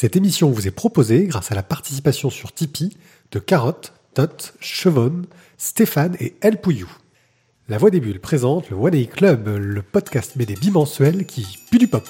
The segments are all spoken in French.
Cette émission vous est proposée grâce à la participation sur Tipeee de Carotte, Tot, Chevonne, Stéphane et El Pouillou. La Voix des Bulles présente le One Day Club, le podcast BD bimensuel qui pue du pop.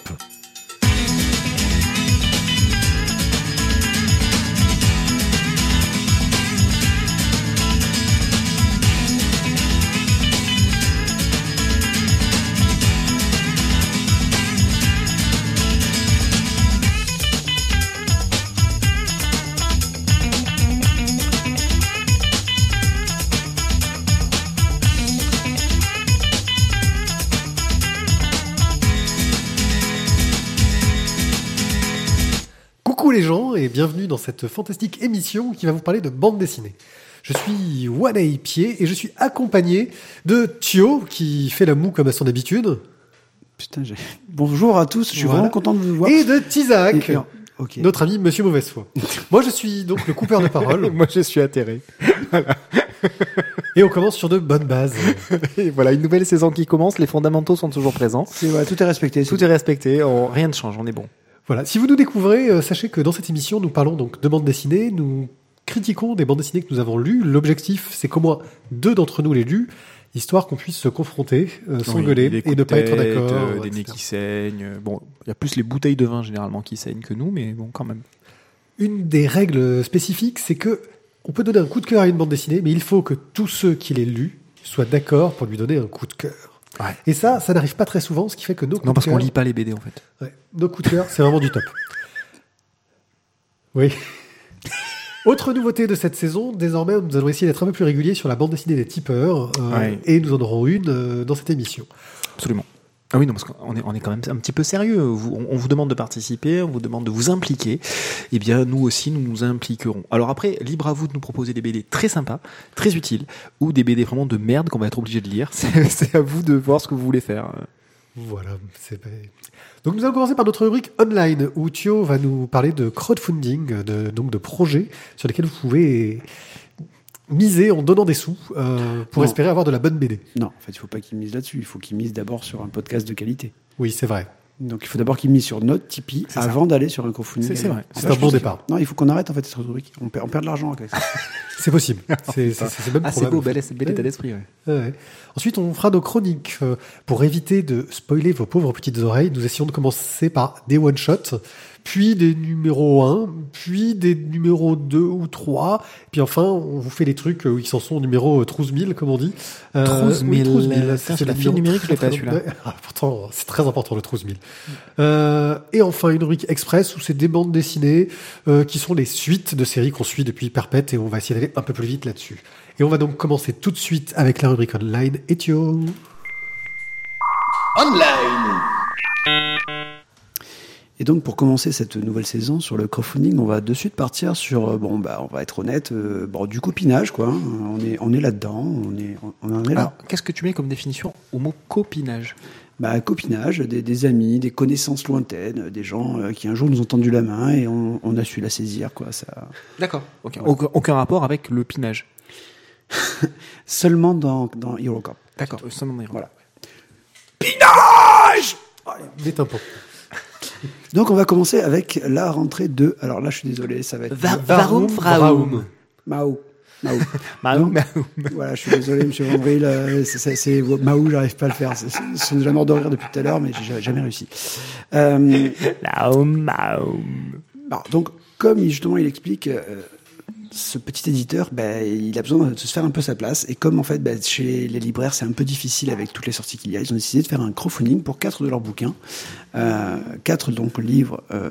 Et bienvenue dans cette fantastique émission qui va vous parler de bande dessinée. Je suis Wanei Pied et je suis accompagné de Thio qui fait la moue comme à son habitude Putain, j'ai... Bonjour à tous, je suis Voilà. vraiment content de vous voir. et de Tizak, Et- Ok. notre ami Monsieur Mauvaise Foi. Moi je suis donc le coupeur de parole Moi, je suis atterré. et on commence sur de bonnes bases. Et voilà, une nouvelle saison qui commence, les fondamentaux sont toujours présents. Voilà, tout est respecté. Tout est respecté, on- rien ne change, on est bon. Voilà, si vous nous découvrez, euh, sachez que dans cette émission nous parlons donc de bande dessinée, nous critiquons des bandes dessinées que nous avons lues. L'objectif c'est qu'au moins deux d'entre nous les lus, histoire qu'on puisse se confronter, euh, s'engueuler Oui, et ne pas être d'accord. euh, des nez qui saignent. Bon, il y a plus les bouteilles de vin généralement qui saignent que nous, mais bon, quand même. Une des règles spécifiques, c'est que on peut donner un coup de cœur à une bande dessinée, mais il faut que tous ceux qui l'aient lu soient d'accord pour lui donner un coup de cœur. Ouais. Et ça, ça n'arrive pas très souvent, ce qui fait que nos Non, parce qu'on lit pas les BD en fait. ouais, nos coups de cœur, c'est vraiment du top. Oui. Autre nouveauté de cette saison, désormais, nous allons essayer d'être un peu plus réguliers sur la bande dessinée des tipeurs, euh, Ouais. et nous en aurons une euh, dans cette émission. Absolument. Ah oui, non, parce qu'on est, on est quand même un petit peu sérieux. On, vous demande de participer, on vous demande de vous impliquer. Eh bien, nous aussi, nous nous impliquerons. Alors après, libre à vous de nous proposer des BD très sympas, très utiles, ou des BD vraiment de merde qu'on va être obligé de lire. C'est à vous de voir ce que vous voulez faire. Voilà. Donc nous allons commencer par notre rubrique online où Thio va nous parler de crowdfunding, de, donc de projets sur lesquels vous pouvez miser en donnant des sous euh, pour Non. espérer avoir de la bonne BD. Non, en fait, il faut pas qu'il mise là-dessus. Il faut qu'il mise d'abord sur un podcast de qualité. Oui, c'est vrai. Donc, il faut d'abord qu'il mise sur notre Tipeee avant d'aller sur un crowdfunding. C'est- c'est vrai. C'est un bon départ. Non, il faut qu'on arrête en fait cette rubrique. On perd, on perd de l'argent avec ça. C'est possible. C'est même Ah, c'est beau, bel, état d'esprit. ouais. Ouais, ouais. Ensuite, on fera nos chroniques. Euh, Pour éviter de spoiler vos pauvres petites oreilles, nous essayons de commencer par des one-shots, puis des numéros 1, puis des numéros 2 ou 3, puis enfin, on vous fait les trucs euh, qui s'en sont au numéro euh, 12 000, comme on dit. Euh, 12 000, oui, 12 000. putain, C'est la le file numérique, je l'ai pas, celui-là. Ah, pourtant, c'est très important, le 12 000. Euh, et enfin, une rubrique express où c'est des bandes dessinées euh, qui sont les suites de séries qu'on suit depuis Perpète et on va essayer d'aller un peu plus vite là-dessus. Et on va donc commencer tout de suite avec la rubrique online. Etio. Et donc, pour commencer cette nouvelle saison sur le crowdfunding, on va de suite partir sur, euh, bon, bah, on va être honnête, euh, bon, du copinage, quoi. hein. On est, on est là-dedans. On est, on en est là. Alors, qu'est-ce que tu mets comme définition au mot copinage? Bah, copinage, des, des amis, des connaissances lointaines, des gens euh, qui un jour nous ont tendu la main et on, on a su la saisir, quoi. Ça... D'accord. Aucun, aucun rapport avec le pinage? Seulement dans, dans HeroCorp. D'accord. Ça m'en est- Voilà. Des tympans. Donc, on va commencer avec la rentrée de. Alors là, je suis désolé, ça va être. Va- Varum Vraum. Mao. Mao. Voilà, je suis désolé, monsieur Vandril. euh, c'est- Mao, j'arrive pas à le faire. C'est- c'est- Ils sont déjà morts de rire depuis tout à l'heure, mais j'ai jamais réussi. Euh, Maoum, maoum. Alors, donc, comme justement il explique, euh, ce petit éditeur, ben, il a besoin de se faire un peu sa place. Et comme en fait, ben, chez les libraires, c'est un peu difficile avec toutes les sorties qu'il y a, ils ont décidé de faire un crowdfunding pour quatre de leurs bouquins. Euh, quatre donc livres. euh,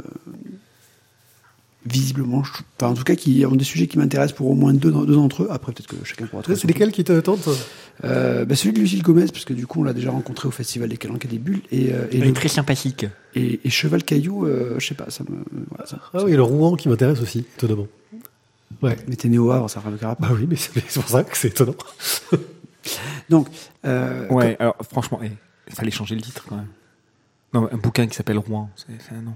visiblement, je- enfin, en tout cas, qui ont des sujets qui m'intéressent pour au moins deux, deux d'entre eux. Après, peut-être que chacun pourra trouver. C'est lesquels qui te tentent euh, bah, celui de Lucille Gomez, parce que du coup, on l'a déjà rencontré au Festival des Calanques et des Bulles. Et, euh, et, Il le- est très sympathique. et, et Cheval Caillou, euh, je sais pas, ça me. Voilà, ça, Ah oui, le Rouen qui m'intéresse aussi, étonnamment. Ouais. Mais t'es né au Havre, ça rapport. Bah oui, mais c'est pour ça que c'est étonnant. Donc, euh, Ouais, alors franchement, eh, il fallait changer le titre quand même. Non, un bouquin qui s'appelle Rouen, c'est c'est- non.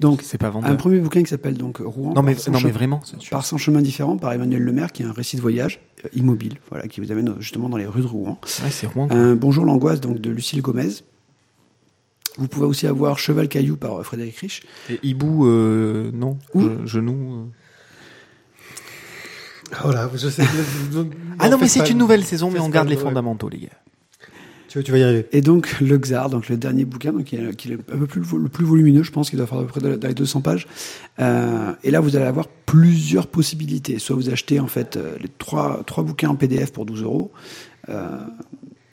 donc C'est pas un vendeur. premier bouquin qui s'appelle donc Rouen. Non mais, non mais vraiment, Par 100 chemins différents, par Emmanuel Lemaire, qui est un récit de voyage euh, immobile, voilà, qui vous amène euh, justement dans les rues de Rouen. ouais, c'est Rouen. quoi. Un Bonjour l'angoisse donc de Lucille Gomez. Vous pouvez aussi avoir Cheval Caillou par Frédéric Rich. Et Hibou, euh, non. Je- genou. Voilà, je sais. Ah non, mais c'est une nouvelle saison, mais on garde le- les fondamentaux, les gars. Tu, tu vas y arriver. Et donc le Xar, donc le dernier bouquin, donc qui est, qui est un peu plus le plus volumineux, je pense, qu'il doit faire à peu près dans les 200 pages. Euh, et là, vous allez avoir plusieurs possibilités. Soit vous achetez en fait euh, les trois trois bouquins en PDF pour 12 euros. Euh,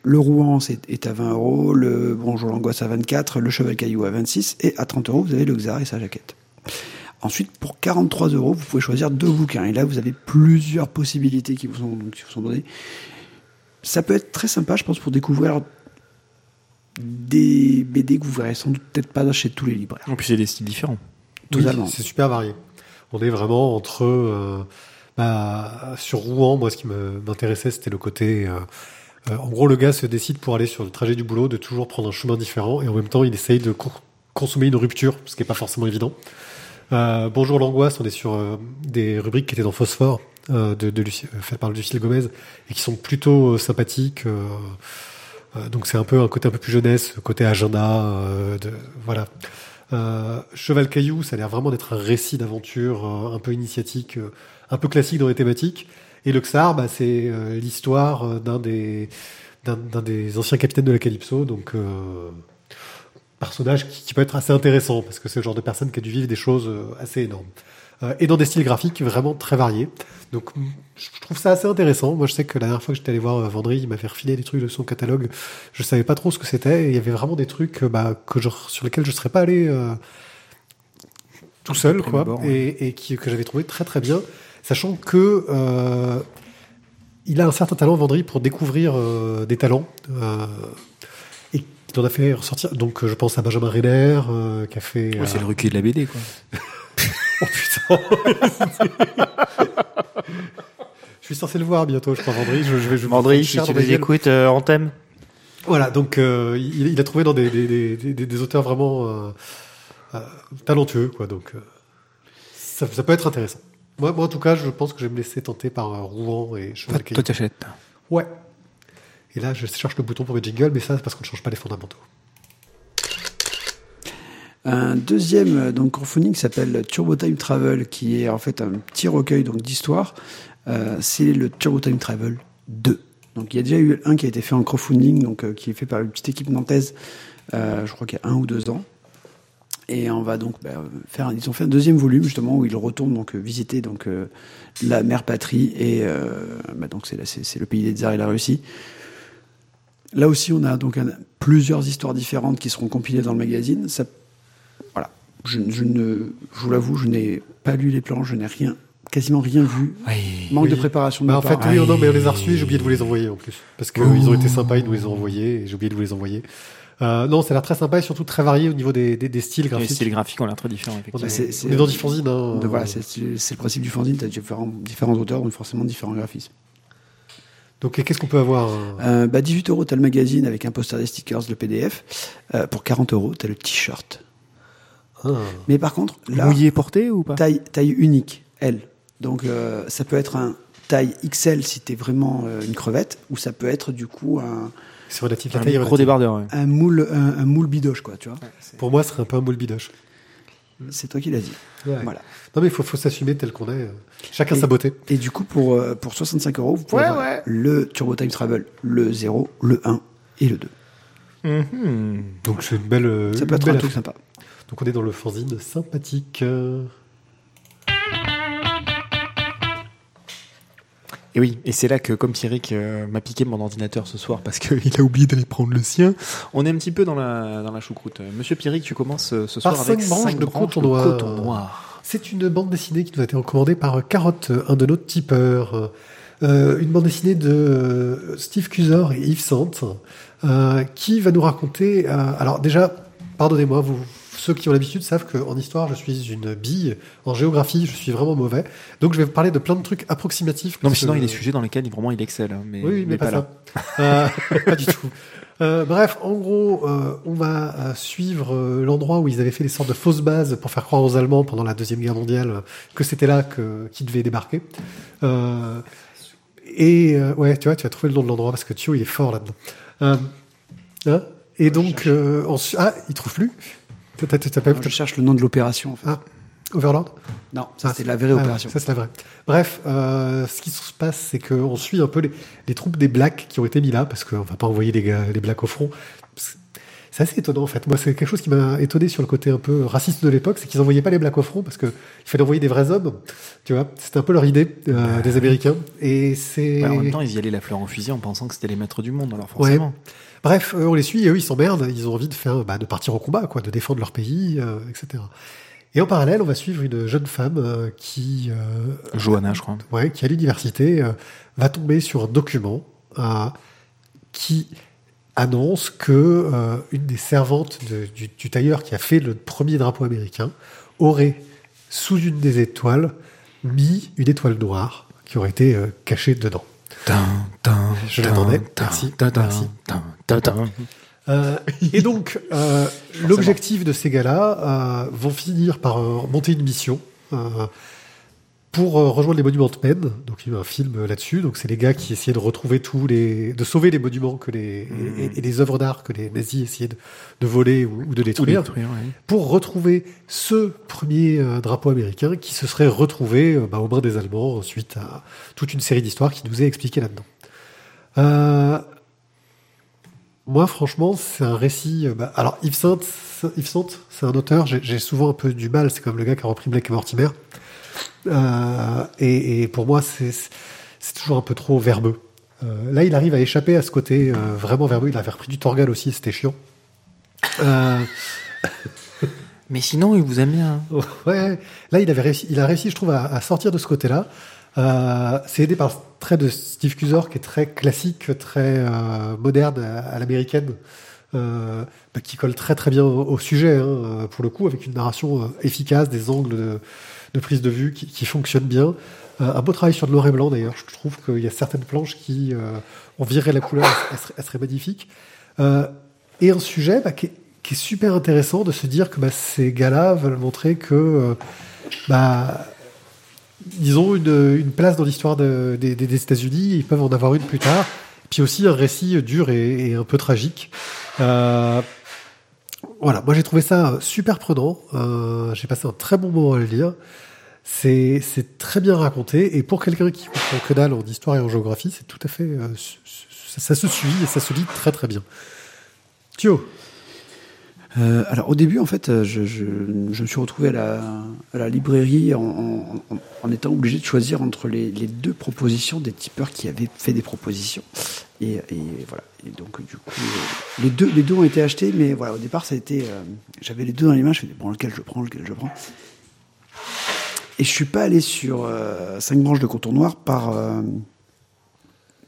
le Rouen c'est- est à 20 euros, le Bonjour l'angoisse à 24, le Cheval Caillou à 26, et à 30 euros, vous avez le Xar et sa jaquette. Ensuite, pour 43 euros, vous pouvez choisir deux bouquins. Et là, vous avez plusieurs possibilités qui vous sont, qui vous sont données. Ça peut être très sympa, je pense, pour découvrir des BD que vous verrez sans doute peut-être pas chez tous les libraires. En plus, il y a des styles différents. Oui, Totalement. c'est super varié. On est vraiment entre. euh, bah, sur Rouen, moi, ce qui me- m'intéressait, c'était le côté. euh, euh, en gros, le gars se décide pour aller sur le trajet du boulot de toujours prendre un chemin différent et en même temps, il essaye de co- consommer une rupture, ce qui n'est pas forcément évident. Euh, Bonjour l'angoisse, on est sur euh, des rubriques qui étaient dans Phosphore, euh, de, de Lucie- faites par Lucille Gomez, et qui sont plutôt sympathiques. donc c'est un peu un côté un peu plus jeunesse, côté agenda, de, voilà. Cheval Caillou, ça a l'air vraiment d'être un récit d'aventure un peu initiatique, un peu classique dans les thématiques. Et le Xar, bah, c'est l'histoire d'un des, anciens capitaines de la Calypso, personnage qui, qui peut être assez intéressant parce que c'est le genre de personne qui a dû vivre des choses euh, assez énormes. Euh, et dans des styles graphiques vraiment très variés. Donc je trouve ça assez intéressant. Moi je sais que la dernière fois que j'étais allé voir euh, Vendry, il m'avait refilé des trucs de son catalogue. Je savais pas trop ce que c'était. Il y avait vraiment des trucs euh, bah, que je, sur lesquels je serais pas allé euh, tout seul, quoi, et, et qui, que j'avais trouvé très très bien, sachant que euh, il a un certain talent Vendry pour découvrir des talents. Euh, il en a fait ressortir. Donc, euh, je pense à Benjamin Renner, euh, qui a fait. Ouais, c'est euh, le recul de la BD, quoi. Oh putain Je suis censé le voir bientôt, je crois, Vendry. Je, je vais, je Mandry, si tu gueule. écoutes, euh, on t'aime. Voilà, donc euh, il, il a trouvé dans des, des, des, des- des auteurs vraiment euh, euh, talentueux, quoi. Donc euh, ça, ça peut être intéressant. Moi, moi, en tout cas, je pense que je vais me laisser tenter par euh, Rouen et Toi, Cheval toi, t'achètes. Ouais. Et là, je cherche le bouton pour mes jingles, mais ça, c'est parce qu'on ne change pas les fondamentaux. Un deuxième euh, crowdfunding s'appelle Turbo Time Travel, qui est en fait un petit recueil d'histoires. Euh, c'est le Turbo Time Travel 2. Donc il y a déjà eu un qui a été fait en crowdfunding, donc euh, qui est fait par une petite équipe nantaise, euh, je crois qu'il y a un ou deux ans. Et on va donc bah, faire, ils ont fait un deuxième volume justement où ils retournent donc visiter donc la mère patrie et bah, donc c'est le pays des tsars et la Russie. Là aussi, on a donc un- plusieurs histoires différentes qui seront compilées dans le magazine. Ça voilà. Je, je ne, je vous l'avoue, je n'ai pas lu les plans, je n'ai rien, quasiment rien vu. Oui. Manque de préparation de Bah, ma en fait, oui, non, mais on les a reçus, j'ai oublié de vous les envoyer en plus. Parce qu'ils ont été sympas, ils nous les ont envoyés, et j'ai oublié de vous les envoyer. Euh, non, ça a l'air très sympa et surtout très varié au niveau des, des, des styles Les graphiques. styles graphiques ont l'air très différents, On effectivement. est, c'est- c'est- on est dans du fanzine, hein. Voilà, c'est c'est le principe du fanzine, tu as différents, différents auteurs, donc forcément différents graphismes. Donc, qu'est-ce qu'on peut avoir euh, Euh, bah, 18 euros, tu as le magazine avec un poster des stickers, le PDF. Euh, pour 40 euros, tu as le t-shirt. ah. Mais par contre, là, Mouillé porté ou pas? taille, taille unique, L. Donc euh, ça peut être un taille XL si tu es vraiment euh, une crevette, ou ça peut être du coup un, C'est relatif, la Un taille relative. débardeur, ouais. un moule, un, un moule bidoche, quoi, tu vois. Pour moi, ce serait un peu un moule bidoche. C'est toi qui l'as dit. Ouais. Voilà. Non, mais il faut, faut s'assumer tel qu'on est. euh. Chacun Et- sa beauté. Et du coup, pour, euh, pour 65 euros, vous pouvez Ouais, avoir ouais. le Turbo Time Travel, le 0, le 1 et le 2. Mhm. Donc, c'est une belle. euh, Ça peut être un truc sympa. Donc, on est dans le fanzine sympathique. Et oui, et c'est là que, comme Pierrick euh, m'a piqué mon ordinateur ce soir parce qu'il a oublié d'aller prendre le sien, on est un petit peu dans la, dans la choucroute. Monsieur Pierrick, tu commences ce Par soir avec cinq branches cinq de branches coton noir. coton noir. C'est une bande dessinée qui nous a été recommandée par Carotte, un de nos tipeurs. Euh, une bande dessinée de euh, Steve Cusor et Yves Sante, euh, qui va nous raconter. alors déjà, pardonnez-moi, vous ceux qui ont l'habitude savent qu'en histoire, je suis une bille. En géographie, je suis vraiment mauvais. Donc, je vais vous parler de plein de trucs approximatifs. Non, mais sinon, que- il y a des sujets dans lesquels vraiment il excelle. hein, mais, oui, mais, pas, là. ça. Euh, pas du tout. Euh, bref, en gros, euh, on va suivre euh, l'endroit où ils avaient fait des sortes de fausses bases pour faire croire aux Allemands pendant la Deuxième Guerre mondiale que c'était là que qu'ils devaient débarquer. Euh, et euh, ouais, tu vois, tu as trouvé le nom de l'endroit parce que Thio, il est fort là-dedans. Euh, hein? Et donc, euh, ah, il trouve plus. T'as- t'as- t'as pas- Je cherche le nom de l'opération. En fait. Ah, Overlord? Non, ça Ah, c'est la vraie ah, opération. Ça, c'est la vraie. Bref, euh, ce qui se passe, c'est qu'on suit un peu les, les troupes des Blacks qui ont été mis là, parce qu'on va pas envoyer les, gars, les Blacks au front. C'est assez étonnant, en fait. Moi, c'est quelque chose qui m'a étonné sur le côté un peu raciste de l'époque, c'est qu'ils envoyaient pas les Blacks au front, parce que il fallait envoyer des vrais hommes. Tu vois, c'était un peu leur idée, euh, des Américains. Et c'est... Ouais, en même temps, ils y allaient la fleur en fusil en pensant que c'était les maîtres du monde, alors forcément. Bref, eux, on les suit et eux, ils s'emmerdent. Ils ont envie de faire, bah, de partir au combat, quoi, de défendre leur pays, euh, etc. Et en parallèle, on va suivre une jeune femme euh, qui, euh, Johanna, je crois. ouais, qui à l'université euh, va tomber sur un document euh, qui annonce que euh, une des servantes de- du, du tailleur qui a fait le premier drapeau américain aurait, sous une des étoiles, mis une étoile noire qui aurait été cachée dedans. Je l'attendais. Merci. Merci. Euh, et donc, euh, l'objectif de ces gars-là euh, vont finir par euh, monter une mission euh, pour euh, rejoindre les monuments de peine. Donc, il y a eu un film là-dessus. Donc, c'est les gars qui essayaient de retrouver tous les, de sauver les monuments que les et, et les œuvres d'art que les nazis essayaient de, de voler ou, ou de Ou détruire, pour retrouver ce premier euh, drapeau américain qui se serait retrouvé euh, bah, aux mains des Allemands suite à toute une série d'histoires qui nous est expliquée là-dedans. Euh, moi, franchement, c'est un récit. euh, bah, alors, Yves Saint, Yves c'est un auteur. J'ai j'ai souvent un peu du mal. C'est comme le gars qui a repris Blake et Mortimer. Euh, et, et pour moi, c'est toujours un peu trop verbeux. Euh, là, il arrive à échapper à ce côté euh, vraiment verbeux. Il avait repris du Torgal aussi. C'était chiant. Mais sinon, il vous aime bien. hein. Ouais, là il avait réussi, il a réussi, je trouve, à, à sortir de ce côté-là. C'est aidé par le trait de Steve Cusor qui est très classique, très moderne à, à l'américaine, euh, bah, qui colle très très bien au, sujet hein, euh, pour le coup, avec une narration euh, efficace, des angles de, prise de vue qui, qui fonctionnent bien. Un beau travail sur le noir et blanc d'ailleurs. Je trouve qu'il y a certaines planches qui ont viré la couleur, elles seraient magnifiques. Euh, et un sujet bah, qui, est, super intéressant de se dire que bah, ces gars-là veulent montrer que bah, ont une, place dans l'histoire de- des, des- des États-Unis, ils peuvent en avoir une plus tard. Puis aussi un récit dur et, un peu tragique. Euh, voilà, moi j'ai trouvé ça super prenant. Euh, j'ai passé un très bon moment à le lire. C'est c'est très bien raconté et pour quelqu'un qui comprend que dalle en histoire et en géographie, c'est tout à fait euh, ça, ça se suit et ça se lit très très bien. Thio, Euh, alors au début, en fait, euh, je, je, je me suis retrouvé à la, à la librairie en, en, en- étant obligé de choisir entre les, les deux propositions des tipeurs qui avaient fait des propositions. Et, et voilà. Et donc du coup, euh, les deux, les deux ont été achetés, mais voilà, au départ, ça a été, euh, j'avais les deux dans les mains. Je me suis dit, bon, lequel je prends, lequel je prends. Et je suis pas allé sur euh, cinq branches de coton noir par, euh,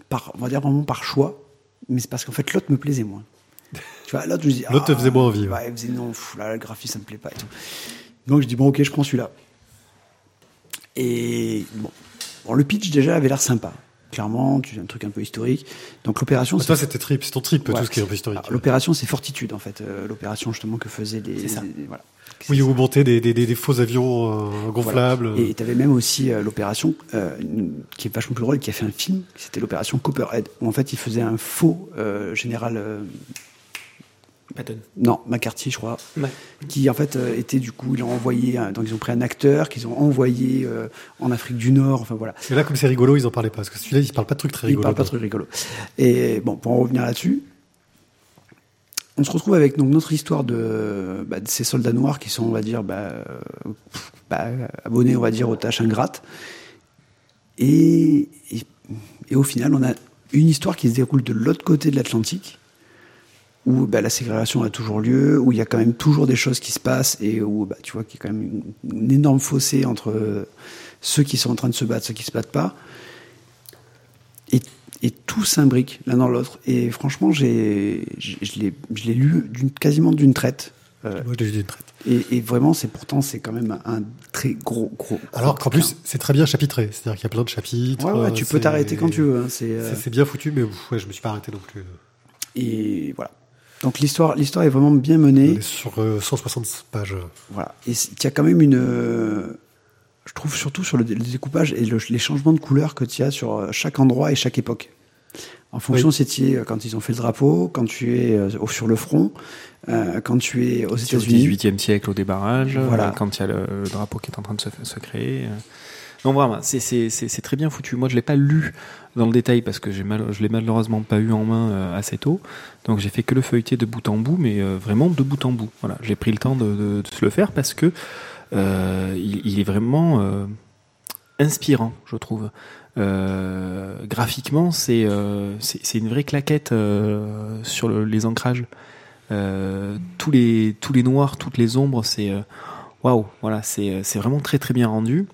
par, on va dire vraiment par choix, mais c'est parce qu'en fait l'autre me plaisait moins. Tu vois, l'autre, je me dis, L'autre te faisait moins envie, ouais. Il me faisait non, pff, là, le graphisme, ça me plaît pas et tout. Donc je dis, bon, ok, je prends celui-là. Et bon, bon le pitch déjà avait l'air sympa. Clairement, tu un truc un peu historique. Donc l'opération, toi c'était trip, c'est ton trip Ouais. tout ce qui est un peu historique. L'opération, c'est Fortitude en fait. Euh, l'opération justement que faisaient les. C'est ça. les- voilà. Oui, vous montez des, des, des, des faux avions euh, gonflables. Et tu avais même aussi euh, l'opération euh, qui est vachement plus drôle, qui a fait un film, c'était l'opération Copperhead, où en fait il faisait un faux euh, général. Patton. non, McCarthy, je crois, Ouais. qui en fait euh, était du coup, ils ont envoyé, donc ils ont pris un acteur qu'ils ont envoyé euh, en Afrique du Nord, enfin voilà. Et là, comme c'est rigolo, ils en parlaient pas. Parce que celui-là, il parle pas de trucs très rigolos. parle pas de trucs rigolos. Et bon, pour en revenir là-dessus, on se retrouve avec donc notre histoire de, bah, de ces soldats noirs qui sont, on va dire, bah, euh, pff, bah, abonnés, on va dire, aux tâches ingrates. Et, et, et au final, on a une histoire qui se déroule de l'autre côté de l'Atlantique, où bah, la ségrégation a toujours lieu, où il y a quand même toujours des choses qui se passent, et où bah, tu vois qu'il y a quand même une, une énorme fossé entre euh, ceux qui sont en train de se battre, ceux qui se battent pas et, et tout s'imbrique l'un dans l'autre. Et franchement, j'ai, je l'ai, je l'ai lu quasiment d'une traite. Euh, Moi, je l'ai vu d'une traite. et, et vraiment, c'est pourtant, c'est quand même un, très gros, gros. Alors qu'en plus, c'est très bien chapitré. C'est-à-dire qu'il y a plein de chapitres. ouais, ouais, euh, tu peux t'arrêter quand tu veux. hein, c'est, euh, bien foutu, mais ouais, je me suis pas arrêté non plus. et voilà. Donc l'histoire, l'histoire est vraiment bien menée. est sur euh, 160 pages. Voilà. Et il y a quand même une. euh, je trouve surtout sur le, dé- le découpage et le- les changements de couleurs que tu as sur euh, chaque endroit et chaque époque. En fonction si tu es quand ils ont fait le drapeau, quand tu es euh, au- sur le front, euh, quand tu es aux États-Unis. 18e siècle au débarrage, Voilà. euh, quand il y a le, le drapeau qui est en train de se, se créer. euh. Non, vraiment, c'est- c'est c'est- c'est très bien foutu. Moi, je l'ai pas lu dans le détail parce que j'ai mal, je l'ai malheureusement pas eu en main euh, assez tôt. Donc, j'ai fait que le feuilleter de bout en bout, mais euh, vraiment de bout en bout. Voilà, j'ai pris le temps de, de- de se le faire parce que euh, il, est vraiment euh, inspirant, je trouve. Graphiquement, c'est une vraie claquette sur le- les ancrages. Tous les tous les noirs, toutes les ombres, c'est waouh, voilà, c'est vraiment très très bien rendu.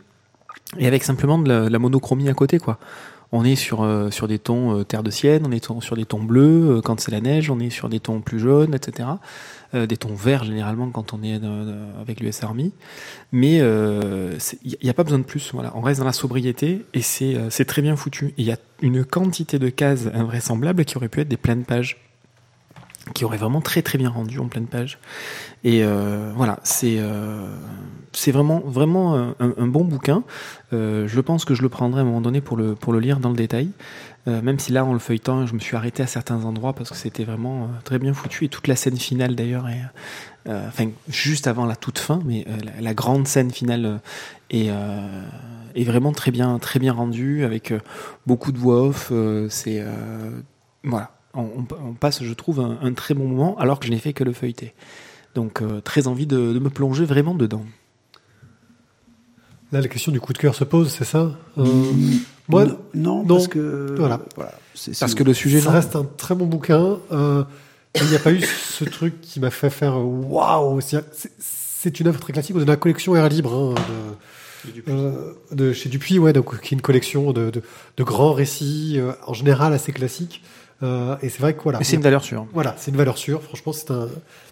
Et avec simplement de la, la monochromie à côté, quoi. On est sur euh, sur des tons euh, terre de sienne, on est sur des tons bleus euh, quand c'est la neige, on est sur des tons plus jaunes, etc. Des tons verts généralement quand on est avec l'US Army. Mais il n'y a pas besoin de plus. Voilà, on reste dans la sobriété et c'est c'est très bien foutu. Il y a une quantité de cases invraisemblables qui auraient pu être des pleines pages qui aurait vraiment très très bien rendu en pleine page. Et euh, voilà, c'est euh, c'est vraiment vraiment un, bon bouquin. Euh, je pense que je le prendrai à un moment donné pour le pour le lire dans le détail. Euh, même si là, en le feuilletant, je me suis arrêté à certains endroits parce que c'était vraiment euh, très bien foutu et toute la scène finale d'ailleurs est, euh, enfin juste avant la toute fin, mais la, la grande scène finale est est vraiment très bien très bien rendue avec beaucoup de voix off. c'est voilà, on, on- on passe, je trouve, un, un très bon moment alors que je n'ai fait que le feuilleter. Donc euh, très envie de, de me plonger vraiment dedans. Là, la question du coup de cœur se pose, c'est ça Euh, Moi, non, non, non. parce que Voilà. c'est- Parce que le sujet, ça reste un très bon bouquin. euh, il n'y a pas eu ce truc qui m'a fait faire waouh. C'est- une œuvre très classique de la collection Air Libre hein, de, euh, de chez Dupuis, ouais, donc qui est une collection de, de, de grands récits, euh, en général assez classiques. Euh, et c'est vrai que voilà. Mais c'est une valeur sûre. Voilà, c'est une valeur sûre. Franchement, c'est un.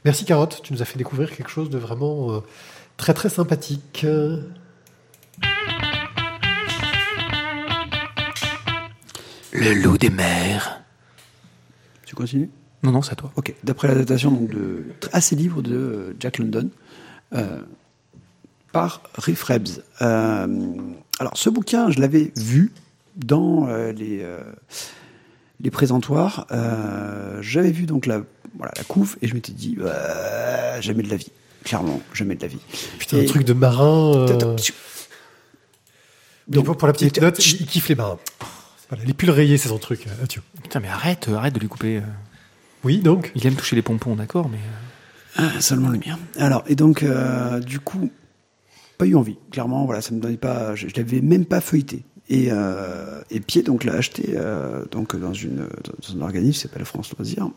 Merci Carotte, tu nous as fait découvrir quelque chose de vraiment euh, très très sympathique. Le loup des mers. Tu continues? Non, non, c'est à toi. Ok. D'après l'adaptation donc, de assez livre de euh, Jack London euh, par Riff Rebs. Euh, alors, ce bouquin, je l'avais vu dans euh, les, euh, les présentoirs. Euh, J'avais vu donc la, voilà, la couve et je m'étais dit, euh, jamais de la vie. Clairement, jamais de la vie. Putain, Et- un truc de marin. euh, Donc, Donc, pour la petite Et- note, il, il kiffe les marins. Voilà, les pulls rayés, c'est son truc. euh, Adieu. Putain, mais arrête, arrête de lui couper. Oui, donc. Il aime toucher les pompons, d'accord, mais. Ah, seulement le mien. Alors, et donc, euh, du coup, pas eu envie. Clairement, voilà, ça me donnait pas. Je, je l'avais même pas feuilleté. Et, euh, et Pied donc l'a acheté euh, donc dans une dans un organisme qui s'appelle France Loisirs.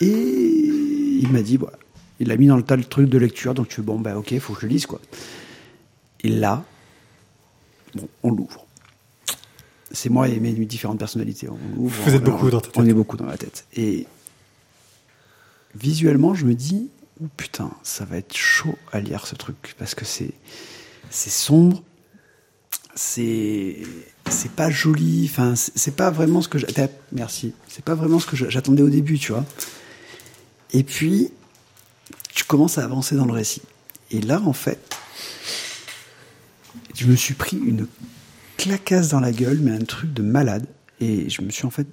Et il m'a dit voilà, il l'a mis dans le tas le truc de lecture. Donc tu bon bah ok, faut que je le lise quoi. Et là, bon, on l'ouvre. C'est moi et mes différentes personnalités. On l'ouvre. Vous êtes on- beaucoup dans ta On tête. est beaucoup dans la tête. Et visuellement, je me dis, oh putain, ça va être chaud à lire ce truc parce que c'est c'est sombre, c'est c'est pas joli, enfin c'est pas vraiment ce que j'attendais. Merci, c'est pas vraiment ce que j'attendais au début, tu vois. Et puis tu commences à avancer dans le récit. Et là, en fait, je me suis pris une clacasse dans la gueule, mais un truc de malade. Et je me suis en fait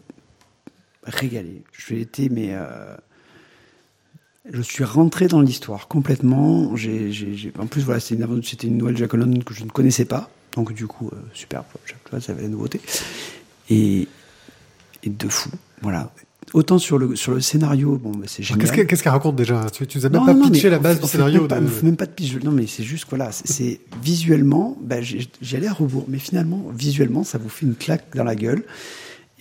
régalé. J'ai été, mais euh, je suis rentré dans l'histoire complètement. J'ai- en plus, voilà, c'était une, nouvelle London que je ne connaissais pas. Donc, du coup, euh, super, tu vois, ça avait la nouveauté. Et, et de fou, voilà. Autant sur le, sur le scénario, bon, bah, c'est génial. Qu'est-ce qu'elle raconte déjà? Tu, nous as même Non, pas non, pitché la base fait- du scénario. Même pas, de- même pas de pitch. Non, mais c'est juste, voilà, c'est- visuellement, bah, j'ai- à rebours. Mais finalement, visuellement, ça vous fait une claque dans la gueule.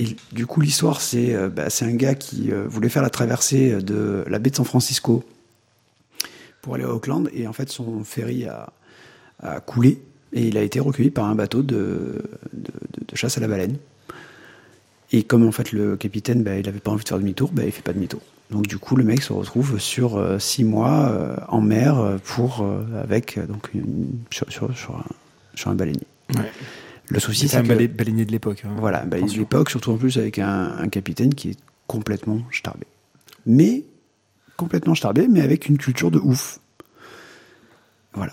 Et du coup, l'histoire, c'est euh, bah, un gars qui euh, voulait faire la traversée de la baie de San Francisco pour aller à Auckland. Et en fait, son ferry a, a coulé. Et il a été recueilli par un bateau de, de, de- de chasse à la baleine. Et comme en fait le capitaine, bah, il avait pas envie de faire demi-tour, bah, il fait pas demi-tour. Donc du coup, le mec se retrouve sur euh, six mois euh, en mer euh, pour euh, avec donc une- sur, sur, sur un, sur un baleinier. Ouais. Le souci, C'est c'est un que baleinier de l'époque. hein. voilà, bah, Attention. l'époque, surtout en plus avec un, un capitaine qui est complètement starbé. Mais complètement starbé, mais avec une culture de ouf. Voilà.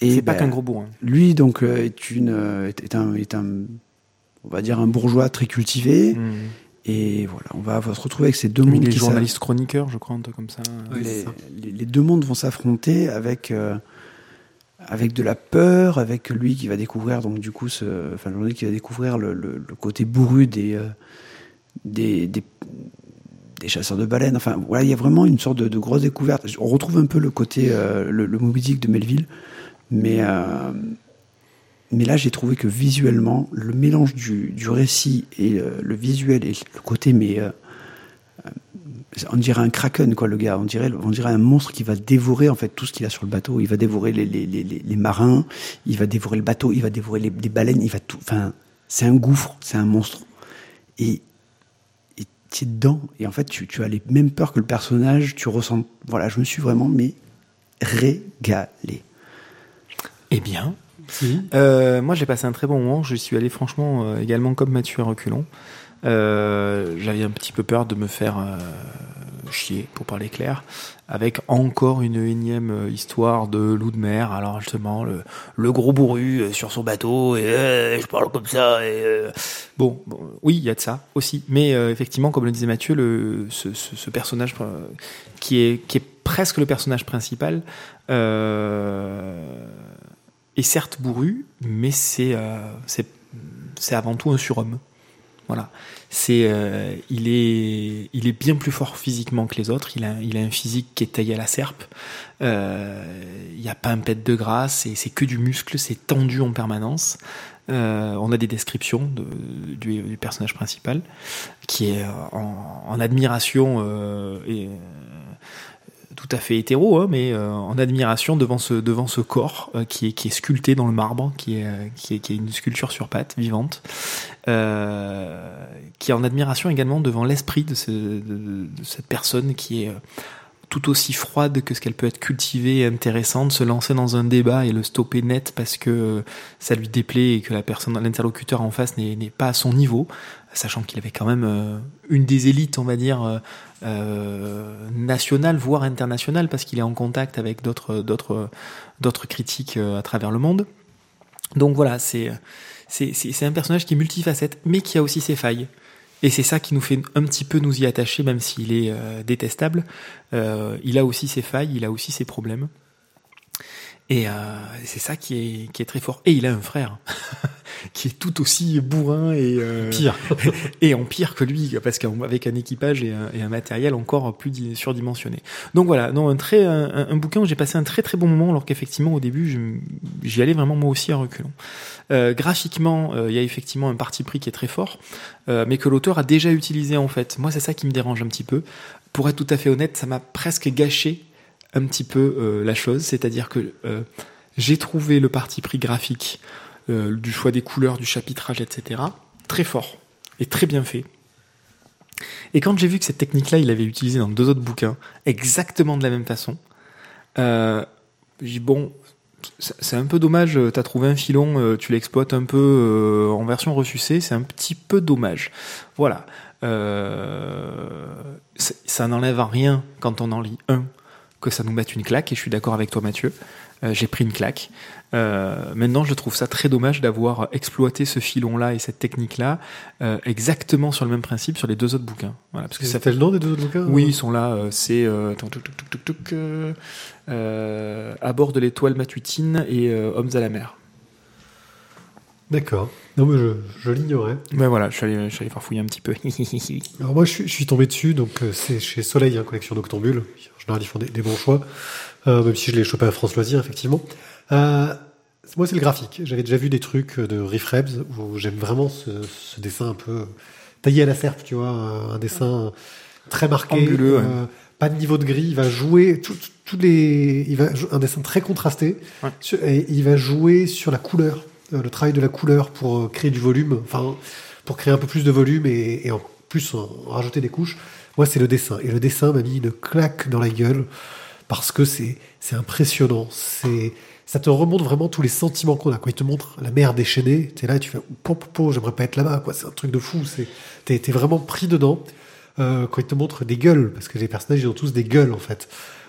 Et C'est pas bah, qu'un gros bourrin. lui donc euh, est une euh, est, un est un on va dire un bourgeois très cultivé Mmh. Et voilà, on va se retrouver avec ces deux Oui, mondes les journalistes chroniqueurs, je crois, un truc comme ça. Ouais, les, c'est ça. les- les deux mondes vont s'affronter avec euh, avec de la peur, avec lui qui va découvrir donc du coup ce, enfin le qui va découvrir le, le- le côté bourru des, euh, des, des des chasseurs de baleines. Enfin voilà, il y a vraiment une sorte de, de grosse découverte. On retrouve un peu le côté euh, le, le Moby Dick de Melville, mais euh, mais là j'ai trouvé que visuellement le mélange du, du récit et euh, le visuel et le côté mais euh, on dirait un kraken quoi le gars. On dirait on dirait un monstre qui va dévorer en fait tout ce qu'il a sur le bateau. Il va dévorer les, les, les, les- marins. Il va dévorer le bateau. Il va dévorer les, baleines. Il va tout enfin c'est un gouffre. C'est un monstre. Et tu es dedans. Et en fait tu, tu as les mêmes peurs que le personnage. Tu ressens voilà je me suis vraiment mais régalé Eh bien, Si. Euh, moi, j'ai passé un très bon moment. Je suis allé franchement euh, également comme Mathieu à reculons. Euh, J'avais un petit peu peur de me faire chier, pour parler clair, avec encore une énième histoire de loup de mer. Alors justement, le, le gros bourru sur son bateau et euh, je parle comme ça. Et, euh, bon, bon, oui, il y a de ça aussi. Mais euh, effectivement, comme le disait Mathieu, le, ce, ce, ce personnage qui est qui est presque le personnage principal. Euh, est certes bourru, mais c'est euh, c'est c'est avant tout un surhomme. Voilà. C'est euh, il est il est bien plus fort physiquement que les autres. Il a il a un physique qui est taillé à la serpe. Euh, Il n'y a pas un pet de gras. C'est que du muscle. C'est tendu en permanence. Euh, on a des descriptions de, du, personnage principal qui est en, en admiration euh, et tout à fait hétéro, hein, mais euh, en admiration devant ce devant ce corps euh, qui est qui est sculpté dans le marbre, qui est euh, qui est, qui est une sculpture sur pattes vivante, qui est en admiration également devant l'esprit de, de, cette personne qui est tout aussi froide que ce qu'elle peut être cultivée et intéressante, se lancer dans un débat et le stopper net parce que ça lui déplaît et que la personne, l'interlocuteur en face n'est pas à son niveau, sachant qu'il avait quand même euh, une des élites, on va dire, euh, euh, nationales, voire internationales, parce qu'il est en contact avec d'autres critiques à travers le monde. Donc voilà, c'est un personnage qui est multifacette, mais qui a aussi ses failles. Et c'est ça qui nous fait un petit peu nous y attacher, même s'il est détestable. Il a aussi ses failles, il a aussi ses problèmes. Et euh, c'est ça qui est, qui est très fort. Et il a un frère qui est tout aussi bourrin et, euh, Pire. et en pire que lui, parce qu'avec un équipage et un, et un matériel encore plus di- surdimensionné. Donc voilà, non, un, très, un, un bouquin où j'ai passé un très très bon moment, alors qu'effectivement au début j'y allais vraiment moi aussi à reculons. Euh, graphiquement, euh, il y a effectivement un parti pris qui est très fort, euh, mais que l'auteur a déjà utilisé en fait. Moi c'est ça qui me dérange un petit peu. Pour être tout à fait honnête, ça m'a presque gâché un petit peu euh, la chose, c'est-à-dire que euh, j'ai trouvé le parti pris graphique euh, du choix des couleurs, du chapitrage, etc. très fort et très bien fait. Et quand j'ai vu que cette technique-là, il l'avait utilisée dans deux autres bouquins, exactement de la même façon, j'ai dit bon, c'est un peu dommage, t'as trouvé un filon, tu l'exploites un peu en version ressucée, c'est un petit peu dommage. Voilà. Ça n'enlève rien quand on en lit un, que ça nous mette une claque, et je suis d'accord avec toi Mathieu, Euh, j'ai pris une claque. Euh, maintenant, je trouve ça très dommage d'avoir exploité ce filon-là et cette technique-là euh, exactement sur le même principe sur les deux autres bouquins. Voilà, parce que ça C'était le nom des deux autres bouquins oui, ils sont là. c'est à bord de l'étoile matutine et Hommes à la mer. D'accord. Non, mais je, je l'ignorais. Ben voilà, je suis allé, je suis allé farfouiller un petit peu. Alors moi, je suis, je suis tombé dessus, donc c'est chez Soleil, hein, collection d'Octambule. En général, ils font des, des bons choix, euh, même si je l'ai chopé à France Loisirs, effectivement. Euh, moi, c'est le graphique. J'avais déjà vu des trucs de Riff Rebs où j'aime vraiment ce, ce dessin un peu taillé à la serpe, tu vois, un, dessin très marqué, Anguleux, ouais. euh, pas de niveau de gris. Il va jouer tous les, il va un dessin très contrasté, Ouais. et il va jouer sur la couleur, le travail de la couleur pour créer du volume, enfin pour créer un peu plus de volume et, et en plus en rajouter des couches. Moi, c'est le dessin. Et le dessin m'a mis une claque dans la gueule parce que c'est c'est impressionnant. C'est ça te remonte vraiment tous les sentiments qu'on a. Quand il te montre la mer déchaînée, t'es là et tu fais po, po, j'aimerais pas être là-bas. quoi. C'est un truc de fou. C'est t'es t'es vraiment pris dedans. Euh, quand il te montre des gueules, parce que les personnages ils ont tous des gueules en fait,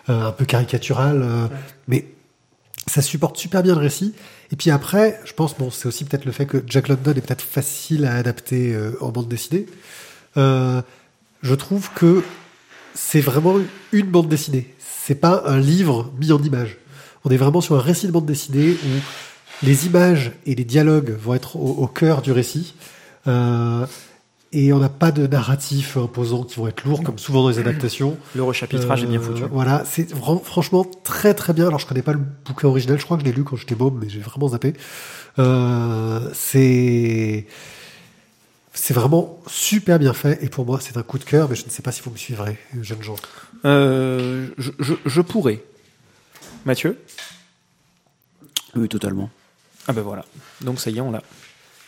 Euh, un peu caricaturales, euh, mais ça supporte super bien le récit. Et puis après, je pense, bon, c'est aussi peut-être le fait que Jack London est peut-être facile à adapter en bande dessinée. Euh, je trouve que c'est vraiment une bande dessinée. C'est pas un livre mis en images. On est vraiment sur un récit de bande dessinée où les images et les dialogues vont être au, au cœur du récit. Euh, et on n'a pas de narratif imposant qui vont être lourds, comme souvent dans les adaptations. Le rechapitrage est bien foutu. Euh, Voilà, c'est franchement très très bien. Alors je connais pas le bouquin original, je crois que je l'ai lu quand j'étais môme, mais j'ai vraiment zappé. Euh, c'est c'est vraiment super bien fait et pour moi c'est un coup de cœur, mais je ne sais pas si vous me suivrez, jeunes gens. Euh, je, je, je pourrais. Mathieu? Oui, totalement. Ah ben voilà. Donc ça y est, on l'a.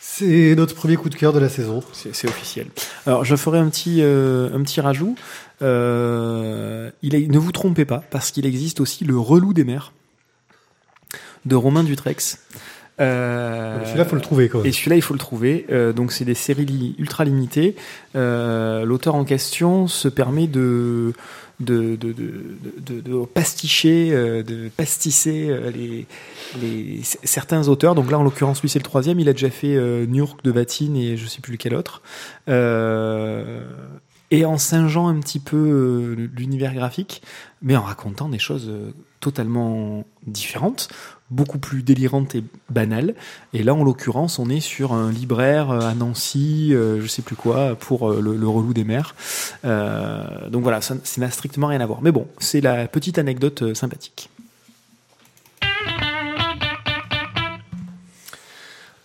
C'est notre premier coup de cœur de la saison. C'est c'est officiel. Alors je ferai un petit euh, un petit rajout. Euh, il est- ne vous trompez pas parce qu'il existe aussi le relou des mers de Romain Dutrex. Euh, Celui-là, faut le trouver quand même. Et celui-là, il faut le trouver. Euh, donc, c'est des séries li- ultra limitées. Euh, L'auteur en question se permet de de, de, de, de, de pasticher, de pastisser les, les, c- certains auteurs. Donc là, en l'occurrence, lui, c'est le troisième. Il a déjà fait New York de Batine et je sais plus lequel autre. Et en singeant un petit peu l'univers graphique, mais en racontant des choses totalement différentes, beaucoup plus délirantes et banales. Et là, en l'occurrence, on est sur un libraire euh, à Nancy, euh, je sais plus quoi, pour euh, le, le relou des mers. Donc voilà, ça n'a strictement rien à voir. Mais bon, c'est la petite anecdote sympathique.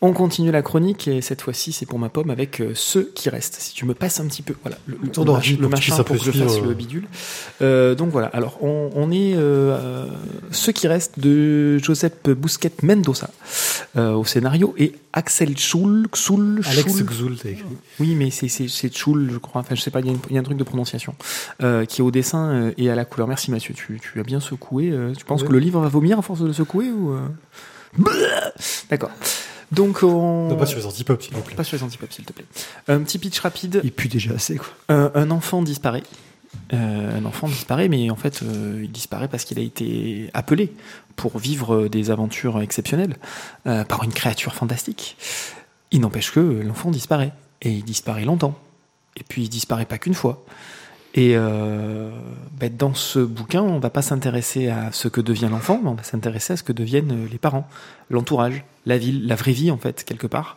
On continue la chronique et cette fois-ci c'est pour ma pomme avec euh, ceux qui restent. Si tu me passes un petit peu, voilà, le, le, le mach- le machin pour que je fasse suivre, le euh. bidule. Euh, donc voilà. Alors on, on est euh, euh, ceux qui restent de Joseph Bousquet Mendoza euh, au scénario et Axel Schul, Schul, Alex Xul, t'as écrit. oui, mais c'est c'est Schul, je crois. Enfin, je sais pas. Il y, a y un truc de prononciation euh, qui est au dessin euh, et à la couleur. Merci Mathieu. Tu, tu as bien secoué. euh, tu penses Oui. que le livre va vomir à force de le secouer ou euh? D'accord. Donc on Non, pas sur les antipop, s'il vous plaît. pas sur les antipops, s'il te plaît. Un petit pitch rapide. Il pue déjà assez, quoi. Un, un enfant disparaît. Euh, un enfant disparaît, mais en fait, euh, il disparaît parce qu'il a été appelé pour vivre des aventures exceptionnelles euh, par une créature fantastique. Il n'empêche que l'enfant disparaît. Et il disparaît longtemps. Et puis il disparaît pas qu'une fois. Et euh, ben, dans ce bouquin, on va pas s'intéresser à ce que devient l'enfant, mais on va s'intéresser à ce que deviennent euh, les parents, l'entourage, la ville, la vraie vie en fait, quelque part.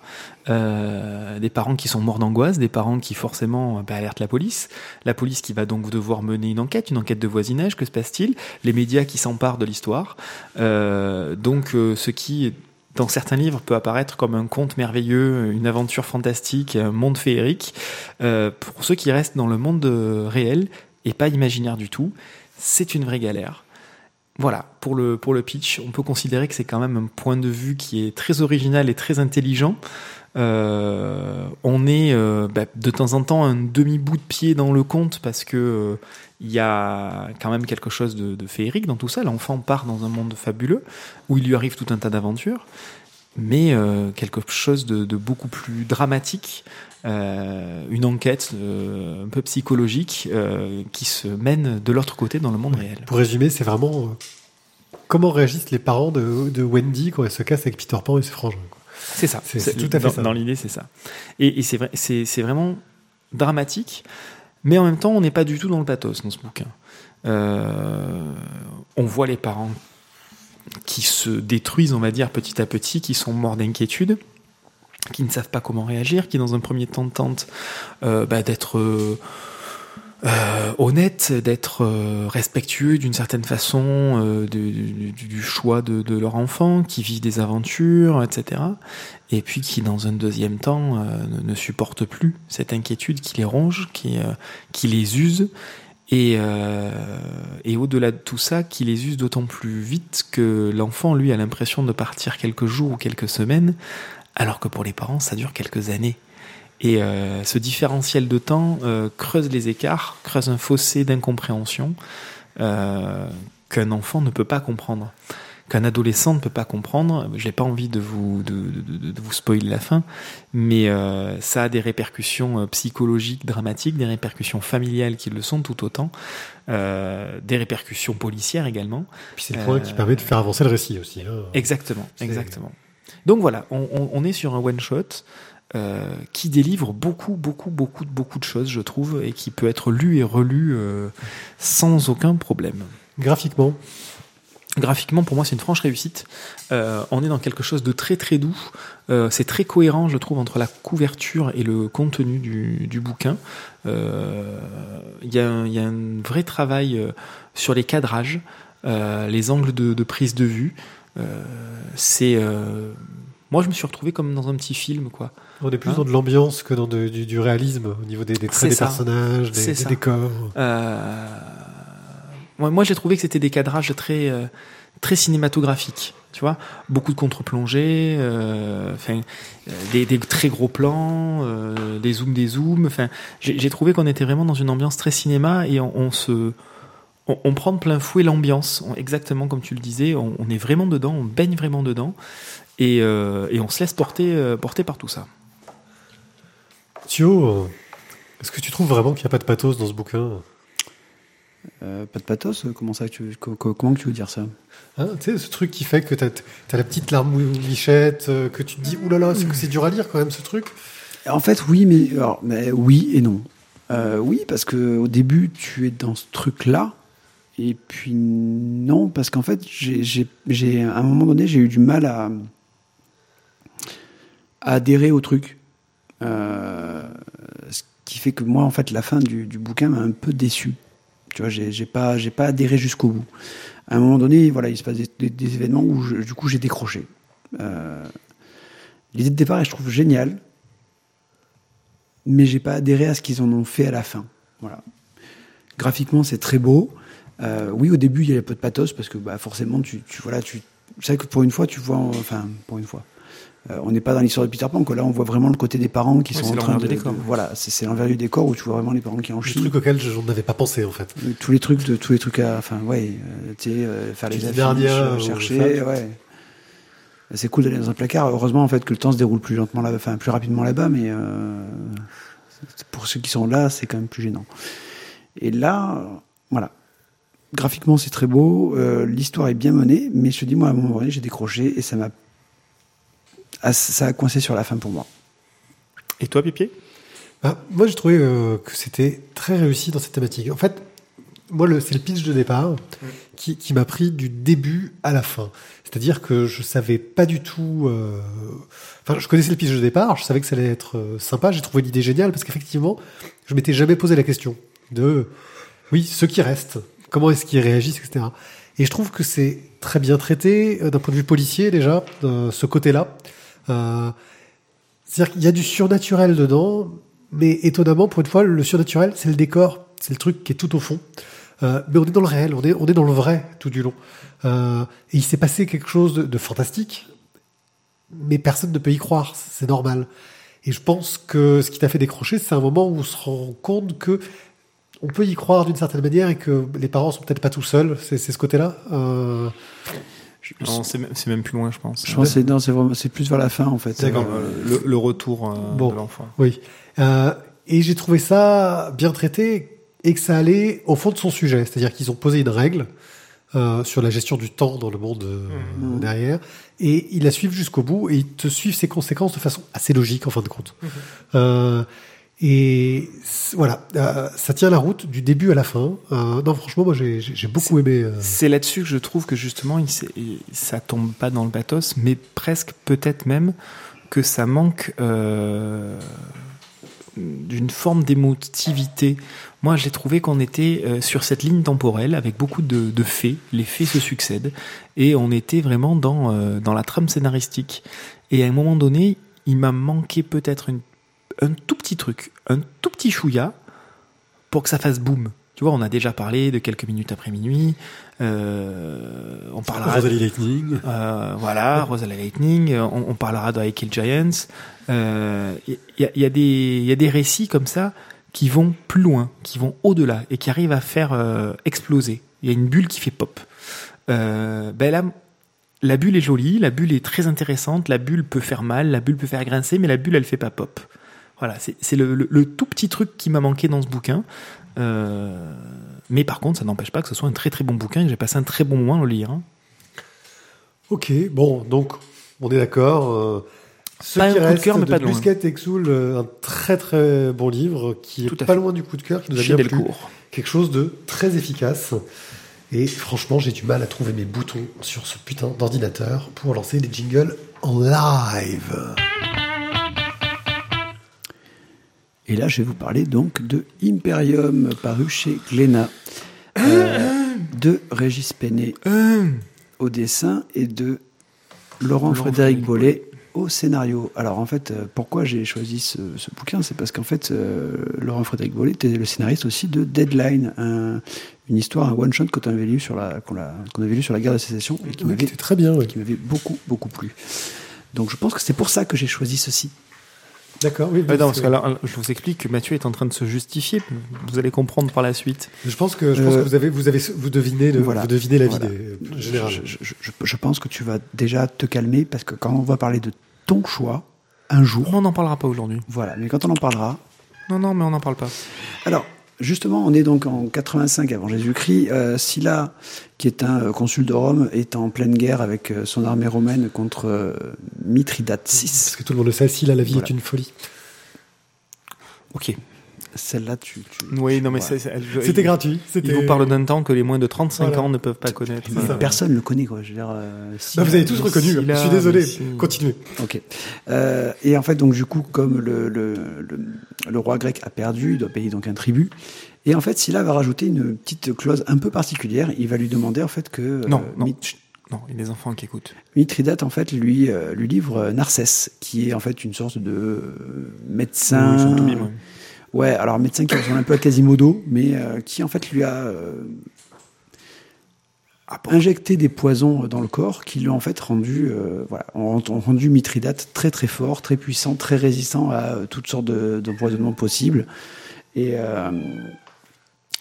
Euh, des parents qui sont morts d'angoisse, des parents qui forcément ben, alertent la police, la police qui va donc devoir mener une enquête, une enquête de voisinage, que se passe-t-il? Les médias qui s'emparent de l'histoire. Donc ce qui dans certains livres peut apparaître comme un conte merveilleux, une aventure fantastique, un monde féerique. Euh, pour ceux qui restent dans le monde réel et pas imaginaire du tout, c'est une vraie galère. Voilà, pour le, pitch, on peut considérer que c'est quand même un point de vue qui est très original et très intelligent. Euh, on est euh, bah, de temps en temps un demi-bout de pied dans le conte parce que il y a quand même quelque chose de, de féerique dans tout ça. L'enfant part dans un monde fabuleux où il lui arrive tout un tas d'aventures, mais euh, quelque chose de, de beaucoup plus dramatique, euh, une enquête euh, un peu psychologique qui se mène de l'autre côté dans le monde réel. Pour résumer, c'est vraiment comment réagissent les parents de, de Wendy quand elle se casse avec Peter Pan et ses frangins. C'est ça. C'est- tout à fait dans, ça. Dans l'idée, c'est ça. Et, et c'est vrai, c'est c'est vraiment dramatique, mais en même temps, on n'est pas du tout dans le pathos dans ce bouquin. Euh, on voit les parents qui se détruisent, on va dire, petit à petit, qui sont morts d'inquiétude, qui ne savent pas comment réagir, qui dans un premier temps tentent euh, bah, d'être euh, euh, honnêtes, d'être euh, respectueux d'une certaine façon euh, du, du- du choix de, de leur enfant, qui vivent des aventures, etc. Et puis qui, dans un deuxième temps, euh, ne, ne supportent plus cette inquiétude qui les ronge, qui, euh, qui les use. Et, euh, et au-delà de tout ça, qui les use d'autant plus vite que l'enfant, lui, a l'impression de partir quelques jours ou quelques semaines, alors que pour les parents, ça dure quelques années. Et euh, ce différentiel de temps euh, creuse les écarts, creuse un fossé d'incompréhension euh, qu'un enfant ne peut pas comprendre, qu'un adolescent ne peut pas comprendre. J'ai pas envie de vous de, de- de vous spoiler la fin, mais ça a des répercussions psychologiques dramatiques, des répercussions familiales qui le sont tout autant, des répercussions policières également. Puis c'est le point qui permet de faire avancer le récit aussi. hein. Exactement, exactement. Donc voilà, on, on- on est sur un one shot. Euh, qui délivre beaucoup, beaucoup, beaucoup, beaucoup de choses, je trouve, et qui peut être lu et relu euh, sans aucun problème. Graphiquement, Graphiquement, pour moi, c'est une franche réussite. Euh, on est dans quelque chose de très très doux. Euh, c'est très cohérent, je trouve, entre la couverture et le contenu du, du bouquin. Euh, Il y, a un- il y a un vrai travail sur les cadrages, euh, les angles de, de prise de vue. Euh, c'est euh, moi, je me suis retrouvé comme dans un petit film, quoi. On est plus Hein dans de l'ambiance que dans de- du, du réalisme au niveau des, traits des ça. personnages, des, décors. Euh, moi, moi, j'ai trouvé que c'était des cadrages très, euh, très cinématographiques. Tu vois, beaucoup de contre-plongées, euh, des, des très gros plans, des zooms, des zooms. Enfin, j'ai trouvé qu'on était vraiment dans une ambiance très cinéma et on, on se, on, on prend de plein fouet l'ambiance, exactement comme tu le disais. On, on est vraiment dedans, on baigne vraiment dedans et, euh, et on se laisse porter, euh, porter par tout ça. Thio, est-ce que tu trouves vraiment qu'il n'y a pas de pathos dans ce bouquin? Euh, pas de pathos euh, Comment ça tu, co- co- Comment tu veux dire ça? Hein, tu sais, ce truc qui fait que t'as as la petite larme lichette, euh, que tu te dis, oulala, c'est que c'est dur à lire quand même ce truc. En fait, oui, mais, alors, mais oui et non. Euh, oui, parce que au début, tu es dans ce truc-là. Et puis non, parce qu'en fait, j'ai, à un moment donné, j'ai eu du mal à, à adhérer au truc. Euh, ce qui fait que moi, en fait, la fin du, bouquin m'a un peu déçu. Tu vois, j'ai, pas, j'ai pas adhéré jusqu'au bout. À un moment donné, voilà, il se passe des, événements où, du coup, j'ai décroché. Euh, l'idée de départ, je trouve géniale mais j'ai pas adhéré à ce qu'ils en ont fait à la fin. Voilà. Graphiquement, c'est très beau. Euh, oui, au début, il y a un peu de pathos parce que bah, forcément, tu, tu voilà, tu sais que pour une fois, tu vois, enfin, pour une fois, euh, on n'est pas dans l'histoire de Peter Pan. Que là, on voit vraiment le côté des parents qui Oui, sont en train l'envers de, du décor. de- voilà, c'est l'envers du décor où tu vois vraiment les parents qui en Le truc auquel je n'avais pas pensé en fait. Euh, Tous les trucs de tous les trucs à, enfin, ouais, euh, tu sais, euh, faire les affiches, ou chercher, ouais. C'est cool d'aller dans un placard. Heureusement en fait que le temps se déroule plus lentement là, enfin plus rapidement là-bas, mais euh, pour ceux qui sont là, c'est quand même plus gênant. Et là, voilà. Graphiquement, c'est très beau. euh, L'histoire est bien menée, mais je te dis, moi, à un moment donné, j'ai décroché et ça m'a, ça a coincé sur la fin pour moi. Et toi, Pipier? Bah, moi, j'ai trouvé euh, que c'était très réussi dans cette thématique. En fait, moi, c'est le pitch de départ qui, qui m'a pris du début à la fin. C'est-à-dire que je savais pas du tout. euh, Enfin, je connaissais le pitch de départ, je savais que ça allait être euh, sympa. J'ai trouvé l'idée géniale parce qu'effectivement, je m'étais jamais posé la question de, oui, ceux qui restent, comment est-ce qu'ils réagissent, etc. Et je trouve que c'est très bien traité d'un point de vue policier déjà, de ce côté-là. Euh, c'est-à-dire qu'il y a du surnaturel dedans, mais étonnamment, pour une fois, le surnaturel, c'est le décor, c'est le truc qui est tout au fond. Euh, mais on est dans le réel, on est, on est dans le vrai tout du long. Euh, et il s'est passé quelque chose de, fantastique, mais personne ne peut y croire, c'est normal. Et je pense que ce qui t'a fait décrocher, c'est un moment où on se rend compte que on peut y croire d'une certaine manière et que les parents sont peut-être pas tout seuls. C'est ce côté-là. Non, c'est même, c'est même plus loin, je pense. Je pense que c'est, non, c'est vraiment, c'est plus vers la fin, en fait. D'accord. Euh, le, le retour euh, Bon. de l'enfant. Oui. Euh, et j'ai trouvé ça bien traité et que ça allait au fond de son sujet. C'est-à-dire qu'ils ont posé une règle euh, sur la gestion du temps dans le monde euh, Mhm. derrière et ils la suivent jusqu'au bout et ils te suivent ses conséquences de façon assez logique en fin de compte. Euh, et voilà, euh, ça tient la route du début à la fin. Euh, non, franchement, moi j'ai beaucoup aimé. euh, C'est là-dessus que je trouve que justement, ça tombe pas dans le pathos, mais presque peut-être même que ça manque euh, d'une forme d'émotivité. Moi, j'ai trouvé qu'on était sur cette ligne temporelle avec beaucoup de, de faits. Les faits se succèdent et on était vraiment dans, dans la trame scénaristique. Et à un moment donné, il m'a manqué peut-être un tout petit truc, un tout petit chouïa pour que ça fasse boum. Tu vois, on a déjà parlé de quelques minutes après minuit. Euh, on parlera. Rosalie Lightning. Euh, voilà, Rosalie Lightning. euh, On, on parlera de I Kill Giants. Euh, Il y, a, y a des, il y a des récits comme ça qui vont plus loin, qui vont au-delà et qui arrivent à faire exploser. Il y a une bulle qui fait pop. Ben là, la bulle est jolie, la bulle est très intéressante, la bulle peut faire mal, la bulle peut faire grincer, mais la bulle elle fait pas pop. Voilà, c'est le, le- le tout petit truc qui m'a manqué dans ce bouquin. Euh, mais par contre, ça n'empêche pas que ce soit un très très bon bouquin et que j'ai passé un très bon moment à le lire. hein. Ok, bon, donc on est d'accord. euh, Ce Pas qui un coup de reste cœur, mais pas de loin. Busquets et Exoul, euh, un très très bon livre qui Tout est à pas fait. loin du coup de cœur, qui nous a Chez bien plu. Quelque chose de très efficace. Et franchement, j'ai du mal à trouver mes boutons sur ce putain d'ordinateur pour lancer les jingles en live. Et là, je vais vous parler donc de Imperium, paru chez Glénat, euh, de Régis Penet au dessin et de Laurent Frédéric Bollet au scénario. Alors en fait, euh, pourquoi j'ai choisi ce, ce bouquin C'est parce qu'en fait, euh, Laurent Frédéric Bollet était le scénariste aussi de Deadline, un- une histoire, un one shot qu'on avait lu sur la qu'on l'a- qu'on avait lu sur la guerre de sécession et qui Oui, m'avait très bien, qui m'avait beaucoup beaucoup plu. Donc je pense que c'est pour ça que j'ai choisi ceci. D'accord, oui. Non, parce c'est- que là, je vous explique que Mathieu est en train de se justifier. Vous allez comprendre par la suite. Je pense que je pense Euh, que vous avez vous avez vous devinez le, voilà. vous devinez la vie Voilà. je- je- je- je pense que tu vas déjà te calmer parce que quand on va parler de ton choix, un jour, On n'en parlera pas aujourd'hui. voilà, mais quand on en parlera. Non, non, mais on n'en parle pas. Alors, justement, on est donc en 85 avant Jésus-Christ. Euh, Sylla, qui est un euh, consul de Rome, est en pleine guerre avec euh, son armée romaine contre euh, Mithridate Parce VI. que tout le monde le sait, là la vie Voilà. est une folie. Ok. Celle-là, tu. tu- Oui, non, mais Voilà. C'était il- gratuit. Il vous parle d'un temps que les moins de 35 Voilà. ans ne peuvent pas connaître. Euh, Personne le connaît, quoi. Je veux dire, euh, Bah, vous avez tous reconnu. si Je suis désolé. si. Continuez. Ok. Euh, et en fait, donc du coup, comme le, le, le, le roi grec a perdu, il doit payer donc un tribut. Et en fait, Sylla va rajouter une petite clause un peu particulière. Il va lui demander en fait que euh, Non, non. Non, il y a des enfants qui écoutent. Mithridate en fait lui euh, lui livre euh, Narcisse, qui est en fait une sorte de euh, médecin. Oui, ouais. Alors médecin qui ressemble un peu à Quasimodo, mais euh, qui en fait lui a euh, injecté des poisons dans le corps qui lui ont en fait rendu, euh, voilà, ont, rendu Mithridate très très fort, très puissant, très résistant à euh, toutes sortes de- d'empoisonnements possibles. Et,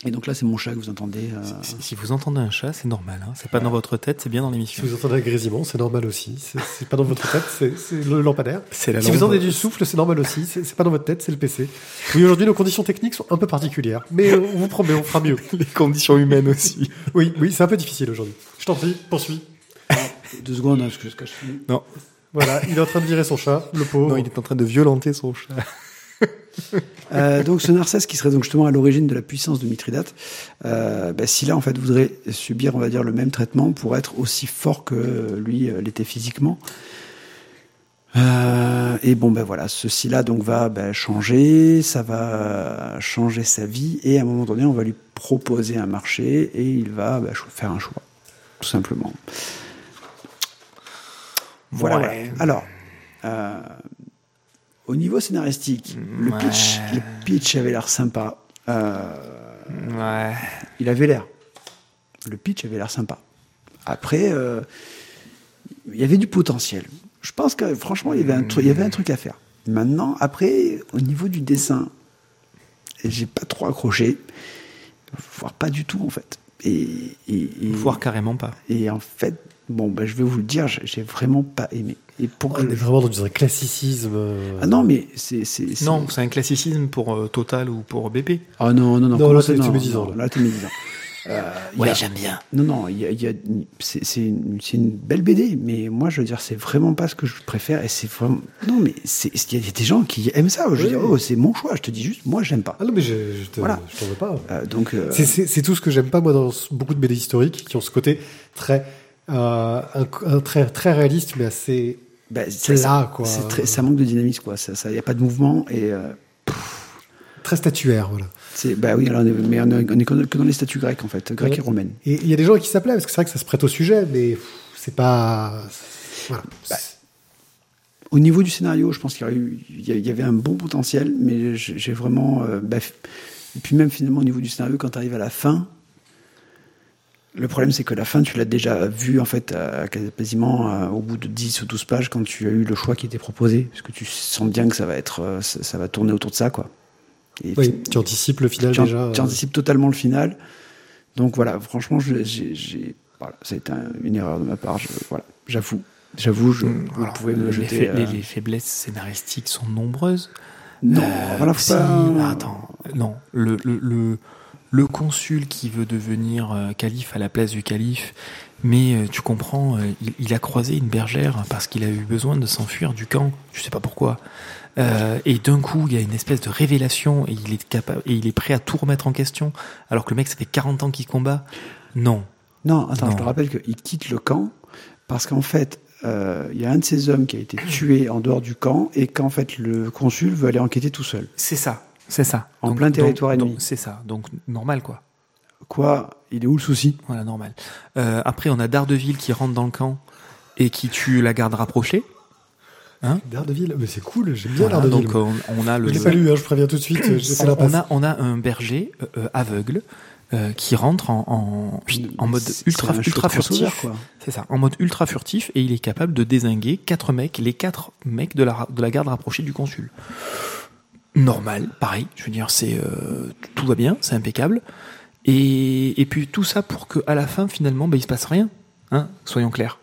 et donc là, c'est mon chat que vous entendez. euh, Si, si vous entendez un chat, c'est normal. Hein. C'est pas dans votre tête, c'est bien dans Si l'émission. vous entendez un grésillement, c'est normal aussi. C'est- C'est pas dans votre tête, c'est c'est le lampadaire. C'est la Si vous entendez du souffle, c'est normal aussi. C'est c'est pas dans votre tête, c'est le PC. Oui, aujourd'hui, nos conditions techniques sont un peu particulières, mais on vous promet, on fera mieux. Les conditions humaines aussi. Oui, oui, c'est un peu difficile aujourd'hui. Je t'en prie, poursuis. Deux secondes, hein, parce que je cache. Non, Voilà, il est en train de virer son chat, le pauvre. non, il est en train de violenter son chat. Euh, donc ce Narcisse qui serait donc justement à l'origine de la puissance de Mithridate, euh, bah, en fait voudrait subir on va dire le même traitement pour être aussi fort que lui euh, l'était physiquement. Euh, et bon ben voilà, ce Sylla donc va ben, changer, ça va changer sa vie et à un moment donné on va lui proposer un marché et il va ben, faire un choix, tout simplement. Voilà. Ouais. voilà. Alors, au niveau scénaristique, le, pitch, le pitch avait l'air sympa. Euh, Ouais. il avait l'air. Le pitch avait l'air sympa. Après, euh, il y avait du potentiel. Je pense que franchement, il y avait un, truc- il y avait un truc à faire. Maintenant, après, au niveau du dessin, j'ai pas trop accroché, voire pas du tout en fait. Et, et, et- Voire carrément pas. et en fait, bon, ben, je vais vous le dire, j'ai vraiment pas aimé. Et pour On est je- vraiment dans un classicisme. euh, Ah non, mais c'est. c'est- c'est- Non, c'est un classicisme pour euh, Total ou pour BP. Ah non, non, non. Non, là, c'est- médisant, non, là. Là, t'es médisant. Euh, y a- j'aime bien. Non, non, il y a, y a- c'est c'est une, c'est une belle BD, mais moi, je veux dire, c'est vraiment pas ce que je préfère. Et c'est vraiment. Non, mais c'est- il y a des gens qui aiment ça? Je veux Oui. dire, oh, c'est mon choix. Je te dis juste, moi, j'aime pas. Ah non, mais je, je te- Voilà. je t'en veux pas. Euh, donc. euh, C'est- C'est c'est tout ce que j'aime pas moi dans beaucoup de BD historiques qui ont ce côté très euh, un, un très très réaliste mais assez bah, c'est- plat quoi. très- ça manque de dynamisme, quoi. Ça, il y a pas de mouvement et. euh, Très statuaire voilà. c'est bah oui, alors mais on est, on est que dans les statues grecques en fait, grecques Ouais. et romaines. Et il y a des gens qui s'appelaient parce que c'est vrai que ça se prête au sujet mais c'est pas voilà. Bah, Au niveau du scénario, je pense qu'il y, avait un bon potentiel, mais j'ai vraiment. euh, bah, et puis même finalement au niveau du scénario, quand tu arrives à la fin, le problème c'est que la fin, tu l'as déjà vu en fait à- quasiment euh, au bout de 10 ou 12 pages quand tu as eu le choix qui était proposé, parce que tu sens bien que ça va être, euh, ça, ça va tourner autour de ça, quoi. Et oui, tu anticipes le final tu, an- déjà. tu euh, anticipes totalement le final. Donc voilà, franchement, j'ai, j'ai- voilà, ça a été un- une erreur de ma part. Je, voilà, j'avoue, j'avoue, je, vous alors, pouvez me les, jeter. fa- les- euh, les faiblesses scénaristiques sont nombreuses. Non, Euh, voilà, faut si, pas- attends, non, le, le, le, le consul qui veut devenir euh, calife à la place du calife, mais euh, tu comprends, euh, il, il a croisé une bergère parce qu'il a eu besoin de s'enfuir du camp, je sais pas pourquoi. Euh, et d'un coup, il y a une espèce de révélation et il est capable et il est prêt à tout remettre en question, alors que le mec ça fait 40 ans qu'il combat. Non, Non, attends, Non. je te rappelle qu'il quitte le camp parce qu'en fait, euh, il y a un de ces hommes qui a été tué en dehors du camp et qu'en fait, le consul veut aller enquêter tout seul. c'est ça, c'est ça. En plein territoire ennemi. C'est ça, donc normal quoi. Quoi? Il est où le souci? Voilà, normal. Euh, après, on a Daredevil qui rentre dans le camp et qui tue la garde rapprochée. Daredevil, mais c'est cool, j'aime bien Voilà, Daredevil. donc on, on a le. je l'ai pas lu, hein, je préviens tout de suite, on, a, on a un berger euh, euh, aveugle euh, qui rentre en, en, en mode ultra, ultra furtif. C'est ça, en mode ultra furtif et il est capable de désinguer quatre mecs, les quatre mecs de la, de la garde rapprochée du consul. Normal, pareil, je veux dire, c'est euh, tout va bien, c'est impeccable. Et, et puis tout ça pour que à la fin finalement, ben, il se passe rien, hein, soyons clairs.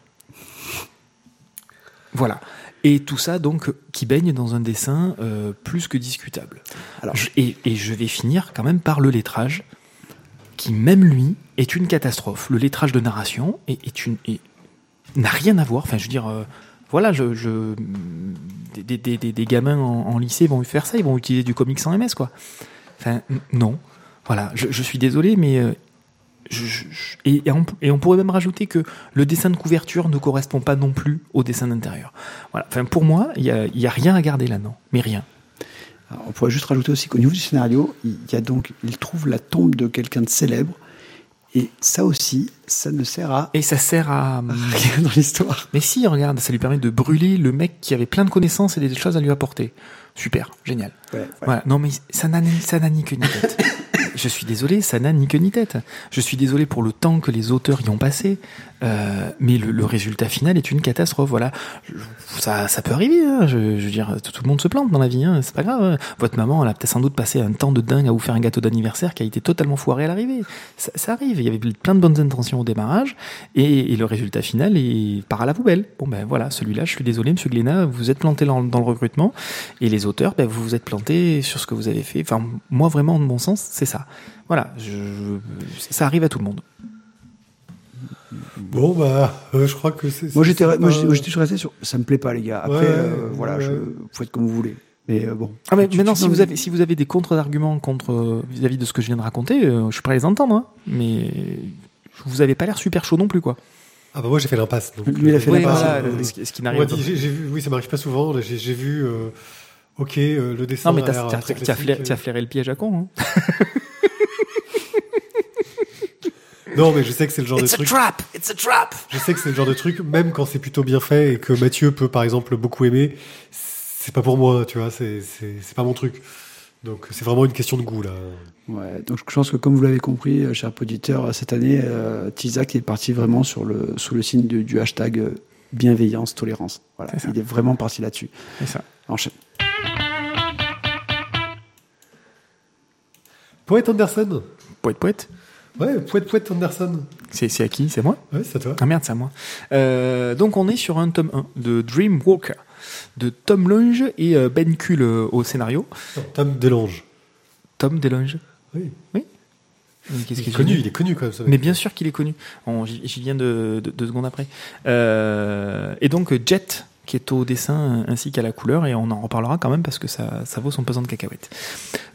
Voilà. Et tout ça donc qui baigne dans un dessin euh, plus que discutable. Alors- Je- et, et je vais finir quand même par le lettrage, qui même lui est une catastrophe. Le lettrage de narration est, est une est- n'a rien à voir. Enfin, je veux dire, euh, voilà, je, des, gamins en, en lycée vont faire ça, ils vont utiliser du comics sans MS, quoi. Non. Voilà, je, suis désolé, mais euh, et, on, pourrait même rajouter que le dessin de couverture ne correspond pas non plus au dessin d'intérieur. Voilà. Enfin, pour moi, il y a, y a rien à garder là-dedans, mais rien. On pourrait juste rajouter aussi qu'au niveau du scénario, il y a donc, il trouve la tombe de quelqu'un de célèbre. Et ça aussi, ça ne sert à Et ça sert à. rien dans l'histoire. Mais si, regarde, ça lui permet de brûler le mec qui avait plein de connaissances et des choses à lui apporter. Super, génial. Ouais, ouais. Voilà. Non, mais ça n'a ni, ça n'a ni queue ni tête. Je suis désolé, ça n'a ni queue ni tête. Je suis désolé pour le temps que les auteurs y ont passé, euh, mais le, le résultat final est une catastrophe. Voilà, ça, ça peut arriver. Hein. Je, je veux dire, tout, tout le monde se plante dans la vie. Hein. C'est pas grave. hein. Votre maman, elle a peut-être sans doute passé un temps de dingue à vous faire un gâteau d'anniversaire qui a été totalement foiré à l'arrivée. Ça, ça arrive. Il y avait plein de bonnes intentions au démarrage, et, et le résultat final est part à la poubelle. Bon ben voilà, celui-là, je suis désolé, Monsieur Glénat, vous êtes planté dans, dans le recrutement, et les auteurs, ben, vous vous êtes planté sur ce que vous avez fait. Enfin, moi vraiment, de mon sens, c'est ça. Voilà, je, je- ça arrive à tout le monde. Bon, bah, euh, je crois que c'est. Moi, j'étais, moi, pas- j'étais moi, j'étais resté sur. Ça me plaît pas, les gars. Après, Ouais, euh, voilà, ouais. je, vous faites comme vous voulez. Mais euh, bon. Ah mais Tu- maintenant, tu- si vous avez si vous avez des contre-arguments contre euh, vis-à-vis de ce que je viens de raconter, euh, je suis prêt à les entendre. hein. mais vous avez pas l'air super chaud non plus, quoi. Ah, bah, moi, j'ai fait l'impasse. donc, Lui, il a fait euh, l'impasse. voilà, euh, ce qui, ce qui on n'arrive pas. oui, ça m'arrive pas souvent. J'ai vu, euh, ok, euh, le dessin. Non mais t'as flairé le piège à con. Hein. Non, mais je sais que c'est le genre de truc. trap, it's a trap. Je sais que c'est le genre de truc, même quand c'est plutôt bien fait et que Mathieu peut par exemple beaucoup aimer, c'est pas pour moi, tu vois, c'est c'est c'est pas mon truc. Donc c'est vraiment une question de goût là. Ouais, donc je pense que comme vous l'avez compris, euh, cher auditeur, cette année, euh, Tizak est parti vraiment sur le, sous le signe du, du hashtag euh, bienveillance, tolérance. Voilà, C'est ça. il est vraiment parti là-dessus. C'est ça. Enchaîne. Poète Anderson? Poète poète? Ouais, poète poète Anderson. C'est à qui? C'est moi? Ouais, c'est à toi. Ah merde, c'est à moi. Euh, donc on est sur un tome 1 de Dreamwalker de Tom Lange et euh, Ben Kuhl euh, au scénario. Non, Tom Delange. Tom DeLonge. Oui. Oui. Il est connu, il est connu quand même. Mais bien sûr qu'il est connu. On- J'y viens de, de- deux secondes après. Euh, et donc Jet, qui est au dessin ainsi qu'à la couleur, et on en reparlera quand même parce que ça, ça vaut son pesant de cacahuètes.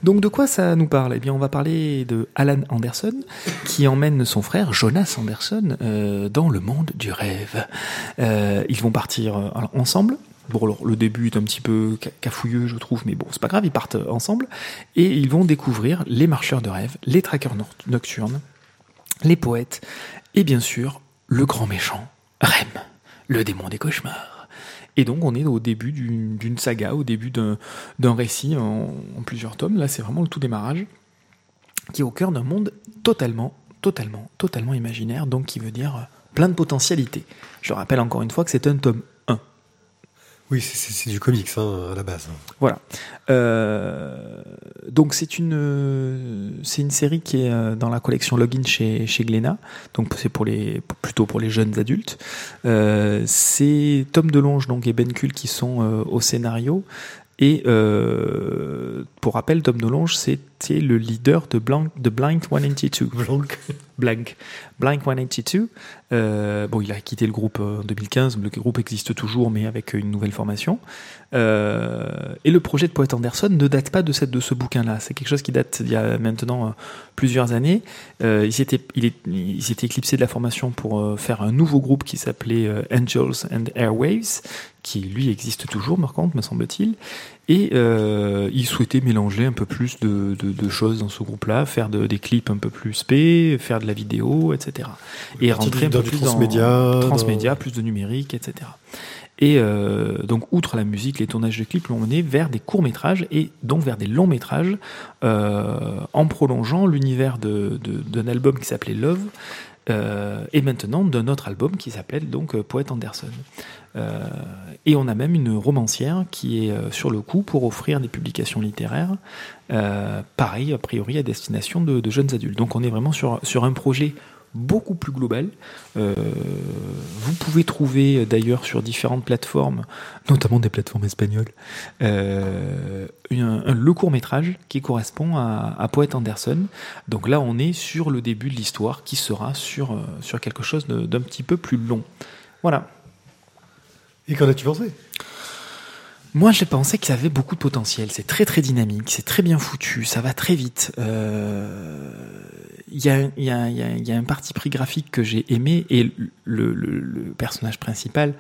Donc de quoi ça nous parle? Eh bien, on va parler de Alan Anderson, qui emmène son frère Jonas Anderson euh, dans le monde du rêve. Euh, ils vont partir euh, ensemble. Bon, alors, le début est un petit peu ca- cafouilleux, je trouve, mais bon, c'est pas grave, ils partent ensemble et ils vont découvrir les marcheurs de rêve, les traqueurs nocturnes, les poètes, et bien sûr, le grand méchant, Rem, le démon des cauchemars. Et donc, on est au début d'une saga, au début d'un récit en, en plusieurs tomes. Là, c'est vraiment le tout démarrage, qui est au cœur d'un monde totalement, totalement, totalement imaginaire, donc qui veut dire plein de potentialités. Je rappelle encore une fois que c'est un tome 1. Oui, c'est- du comics hein, à la base. Voilà. Euh, donc c'est une c'est série qui est euh, dans la collection Login chez chez Glénat. Donc c'est plutôt pour les jeunes adultes. Euh, c'est Tom DeLonge et Ben Kuhl qui sont au scénario Et euh, pour rappel, Tom Nolange, c'était le leader de, Blank, de Blink 182. Blanc. Blank. Blink 182. Euh, bon, il a quitté le groupe en 2015. Le groupe existe toujours, mais avec une nouvelle formation. Euh, et le projet de Poet Anderson ne date pas de, cette, de ce bouquin-là. C'est quelque chose qui date d'il y a maintenant euh, plusieurs années. Euh, il s'était il il éclipsé de la formation pour euh, faire un nouveau groupe qui s'appelait euh, Angels and Airwaves, qui lui existe toujours, par contre, me semble-t-il. Et euh, il souhaitait mélanger un peu plus de, de, de choses dans ce groupe-là, faire de- des clips un peu plus spé, faire de la vidéo, etc. Et rentrer un peu plus transmédia, dans dans- transmédia, plus de numérique, etc. Et euh, donc, outre la musique, les tournages de clips l'ont mené vers des courts métrages et donc vers des longs métrages, euh, en prolongeant l'univers d'un album qui s'appelait Love. euh, et maintenant d'un autre album qui s'appelait donc euh, Poet Anderson. Euh, et on a même une romancière qui est euh, sur le coup pour offrir des publications littéraires, euh, pareil a priori à destination de, de jeunes adultes. Donc on est vraiment sur, sur un projet beaucoup plus global. Euh, vous pouvez trouver euh, d'ailleurs sur différentes plateformes, notamment des plateformes espagnoles, euh, le court métrage qui correspond à, à Poet Anderson. Donc là, on est sur le début de l'histoire qui sera sur, sur quelque chose d'un petit peu plus long. Voilà. Et qu'en as-tu pensé? Moi, j'ai pensé que ça avait beaucoup de potentiel. C'est très très dynamique, c'est très bien foutu, ça va très vite. Il y, a, un parti pris graphique que j'ai aimé et le personnage principal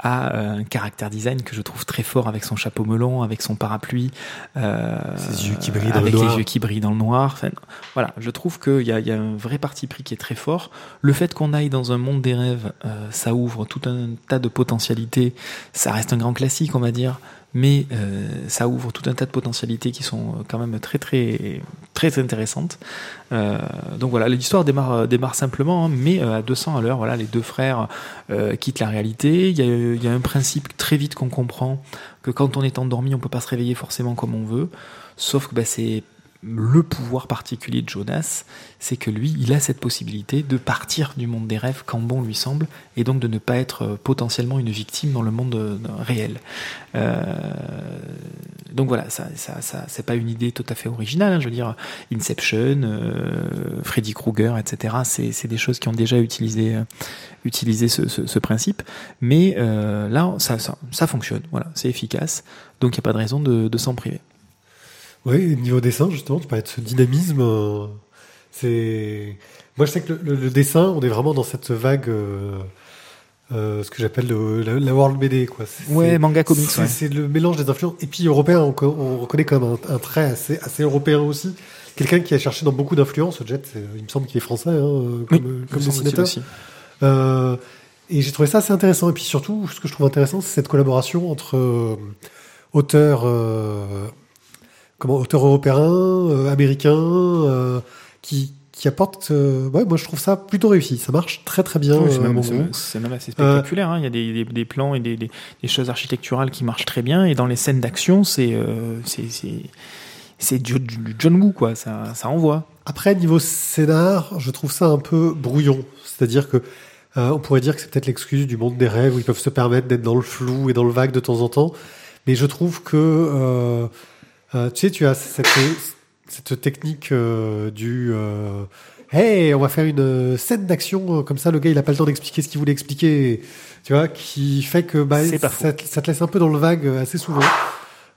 a euh, un caractère design que je trouve très fort avec son chapeau melon, avec son parapluie, euh, Ses yeux qui brillent dans le avec noir. les yeux qui brillent dans le noir. Enfin, voilà, je trouve qu'il y y a un vrai parti pris qui est très fort. Le fait qu'on aille dans un monde des rêves, euh, ça ouvre tout un tas de potentialités. Ça reste un grand classique, on va dire, mais euh, ça ouvre tout un tas de potentialités qui sont quand même très très très intéressantes. Euh, donc voilà, l'histoire démarre simplement, hein, mais euh, à 200 à l'heure. Voilà, les deux frères euh, quittent la réalité. Il y a, un principe très vite qu'on comprend que quand on est endormi, on peut pas se réveiller forcément comme on veut. Sauf que bah, c'est le pouvoir particulier de Jonas, c'est que lui, il a cette possibilité de partir du monde des rêves quand bon lui semble, et donc de ne pas être euh, potentiellement une victime dans le monde euh, réel. Euh, donc voilà, ça, ça, c'est pas une idée tout à fait originale. hein, je veux dire, Inception, Freddy Krueger, etc. C'est, des choses qui ont déjà utilisé, utilisé ce, principe, mais là, ça, fonctionne. Voilà, c'est efficace, donc il n'y a pas de raison de s'en priver. Oui, niveau dessin, justement, tu parlais de ce dynamisme. euh, c'est moi, je sais que le, le- le dessin, on est vraiment dans cette vague, euh, euh, ce que j'appelle le- la, la world BD, quoi. Ouais, manga comics, C'est ouais. le mélange des influences. Et puis européen, on, on reconnaît quand même un, un trait assez, assez européen aussi. Quelqu'un qui a cherché dans beaucoup d'influences. Jet, c'est- il me semble qu'il est français, hein, euh, comme, Oui, euh, me comme dessinateur. aussi. Euh, et j'ai trouvé ça assez intéressant. Et puis surtout, ce que je trouve intéressant, c'est cette collaboration entre euh, auteurs, euh, comment, auteurs européens, euh, américains, euh, qui, qui apportent. euh, ouais, moi, je trouve ça plutôt réussi. Ça marche très très bien. Oui, c'est même, assez spectaculaire. hein. Il y a des, des- des plans et des, des- choses architecturales qui marchent très bien. Et dans les scènes d'action, c'est c'est- du, du John Woo, quoi. Ça, ça envoie. Après, niveau scénar, je trouve ça un peu brouillon. C'est-à-dire que on pourrait dire que c'est peut-être l'excuse du monde des rêves où ils peuvent se permettre d'être dans le flou et dans le vague de temps en temps. Mais je trouve que euh, tu sais, tu as cette, cette technique euh, du euh, Hey, on va faire une euh, scène d'action euh, comme ça. Le gars, il a pas le temps d'expliquer ce qu'il voulait expliquer. Tu vois, qui fait que bah, ça, te- ça te laisse un peu dans le vague euh, assez souvent.